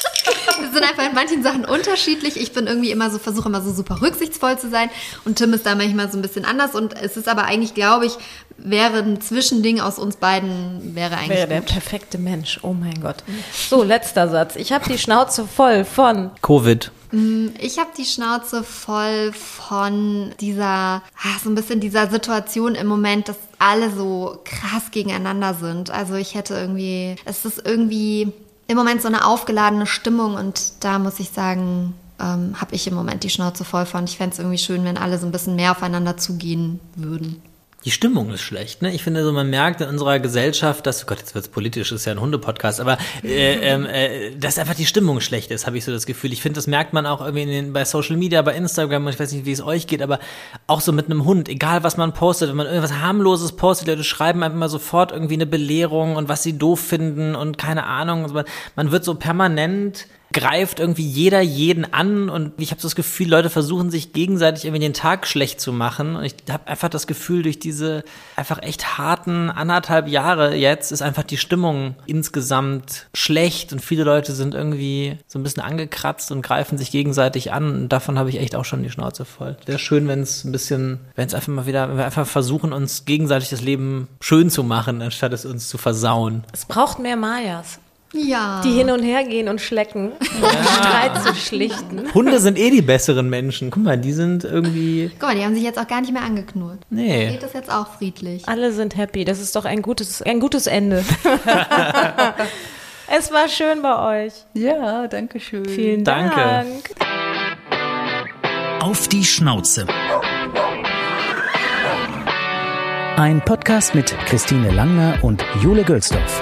Wir sind einfach in manchen Sachen unterschiedlich. Ich bin irgendwie immer so, versuche immer so super rücksichtsvoll zu sein. Und Tim ist da manchmal so ein bisschen anders. Und es ist aber eigentlich, glaube ich, wäre ein Zwischending aus uns beiden, wäre eigentlich Wäre der gut. perfekte Mensch. Oh mein Gott. So, letzter Satz. Ich habe die Schnauze voll von Covid. Ich habe die Schnauze voll von dieser, ah, so ein bisschen dieser Situation im Moment, dass alle so krass gegeneinander sind. Also ich hätte irgendwie, es ist irgendwie im Moment so eine aufgeladene Stimmung und da muss ich sagen, ähm, habe ich im Moment die Schnauze voll von. Ich fände es irgendwie schön, wenn alle so ein bisschen mehr aufeinander zugehen würden. Die Stimmung ist schlecht, ne? Ich finde so, man merkt in unserer Gesellschaft, dass, oh Gott, jetzt wird's politisch, ist ja ein Hundepodcast, aber äh, ähm, äh, dass einfach die Stimmung schlecht ist, habe ich so das Gefühl. Ich finde, das merkt man auch irgendwie den, bei Social Media, bei Instagram und ich weiß nicht, wie es euch geht, aber auch so mit einem Hund, egal was man postet, wenn man irgendwas harmloses postet, Leute schreiben einfach mal sofort irgendwie eine Belehrung und was sie doof finden und keine Ahnung. Man wird so permanent greift irgendwie jeder jeden an und ich habe so das Gefühl, Leute versuchen sich gegenseitig irgendwie den Tag schlecht zu machen und ich habe einfach das Gefühl, durch diese einfach echt harten anderthalb Jahre jetzt ist einfach die Stimmung insgesamt schlecht und viele Leute sind irgendwie so ein bisschen angekratzt und greifen sich gegenseitig an und davon habe ich echt auch schon die Schnauze voll. Wäre schön, wenn es ein bisschen, wenn es einfach mal wieder, wenn wir einfach versuchen, uns gegenseitig das Leben schön zu machen, anstatt es uns zu versauen. Es braucht mehr Mayas. Ja. Die hin und her gehen und schlecken, um den Streit zu schlichten. Hunde sind eh die besseren Menschen. Guck mal, die sind irgendwie. Guck mal, die haben sich jetzt auch gar nicht mehr angeknurrt. Nee. Geht das jetzt auch friedlich? Alle sind happy. Das ist doch ein gutes, ein gutes Ende. es war schön bei euch. Ja, danke schön. Vielen Danke. Dank. Auf die Schnauze. Ein Podcast mit Christine Langner und Jule Gölsdorf.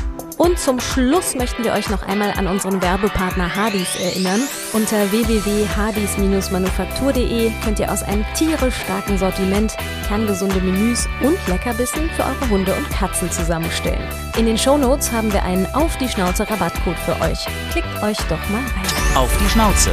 Und zum Schluss möchten wir euch noch einmal an unseren Werbepartner Hardys erinnern. Unter www.hardys-manufaktur.de könnt ihr aus einem tierisch starken Sortiment kerngesunde Menüs und Leckerbissen für eure Hunde und Katzen zusammenstellen. In den Shownotes haben wir einen Auf die Schnauze Rabattcode für euch. Klickt euch doch mal rein. Auf die Schnauze.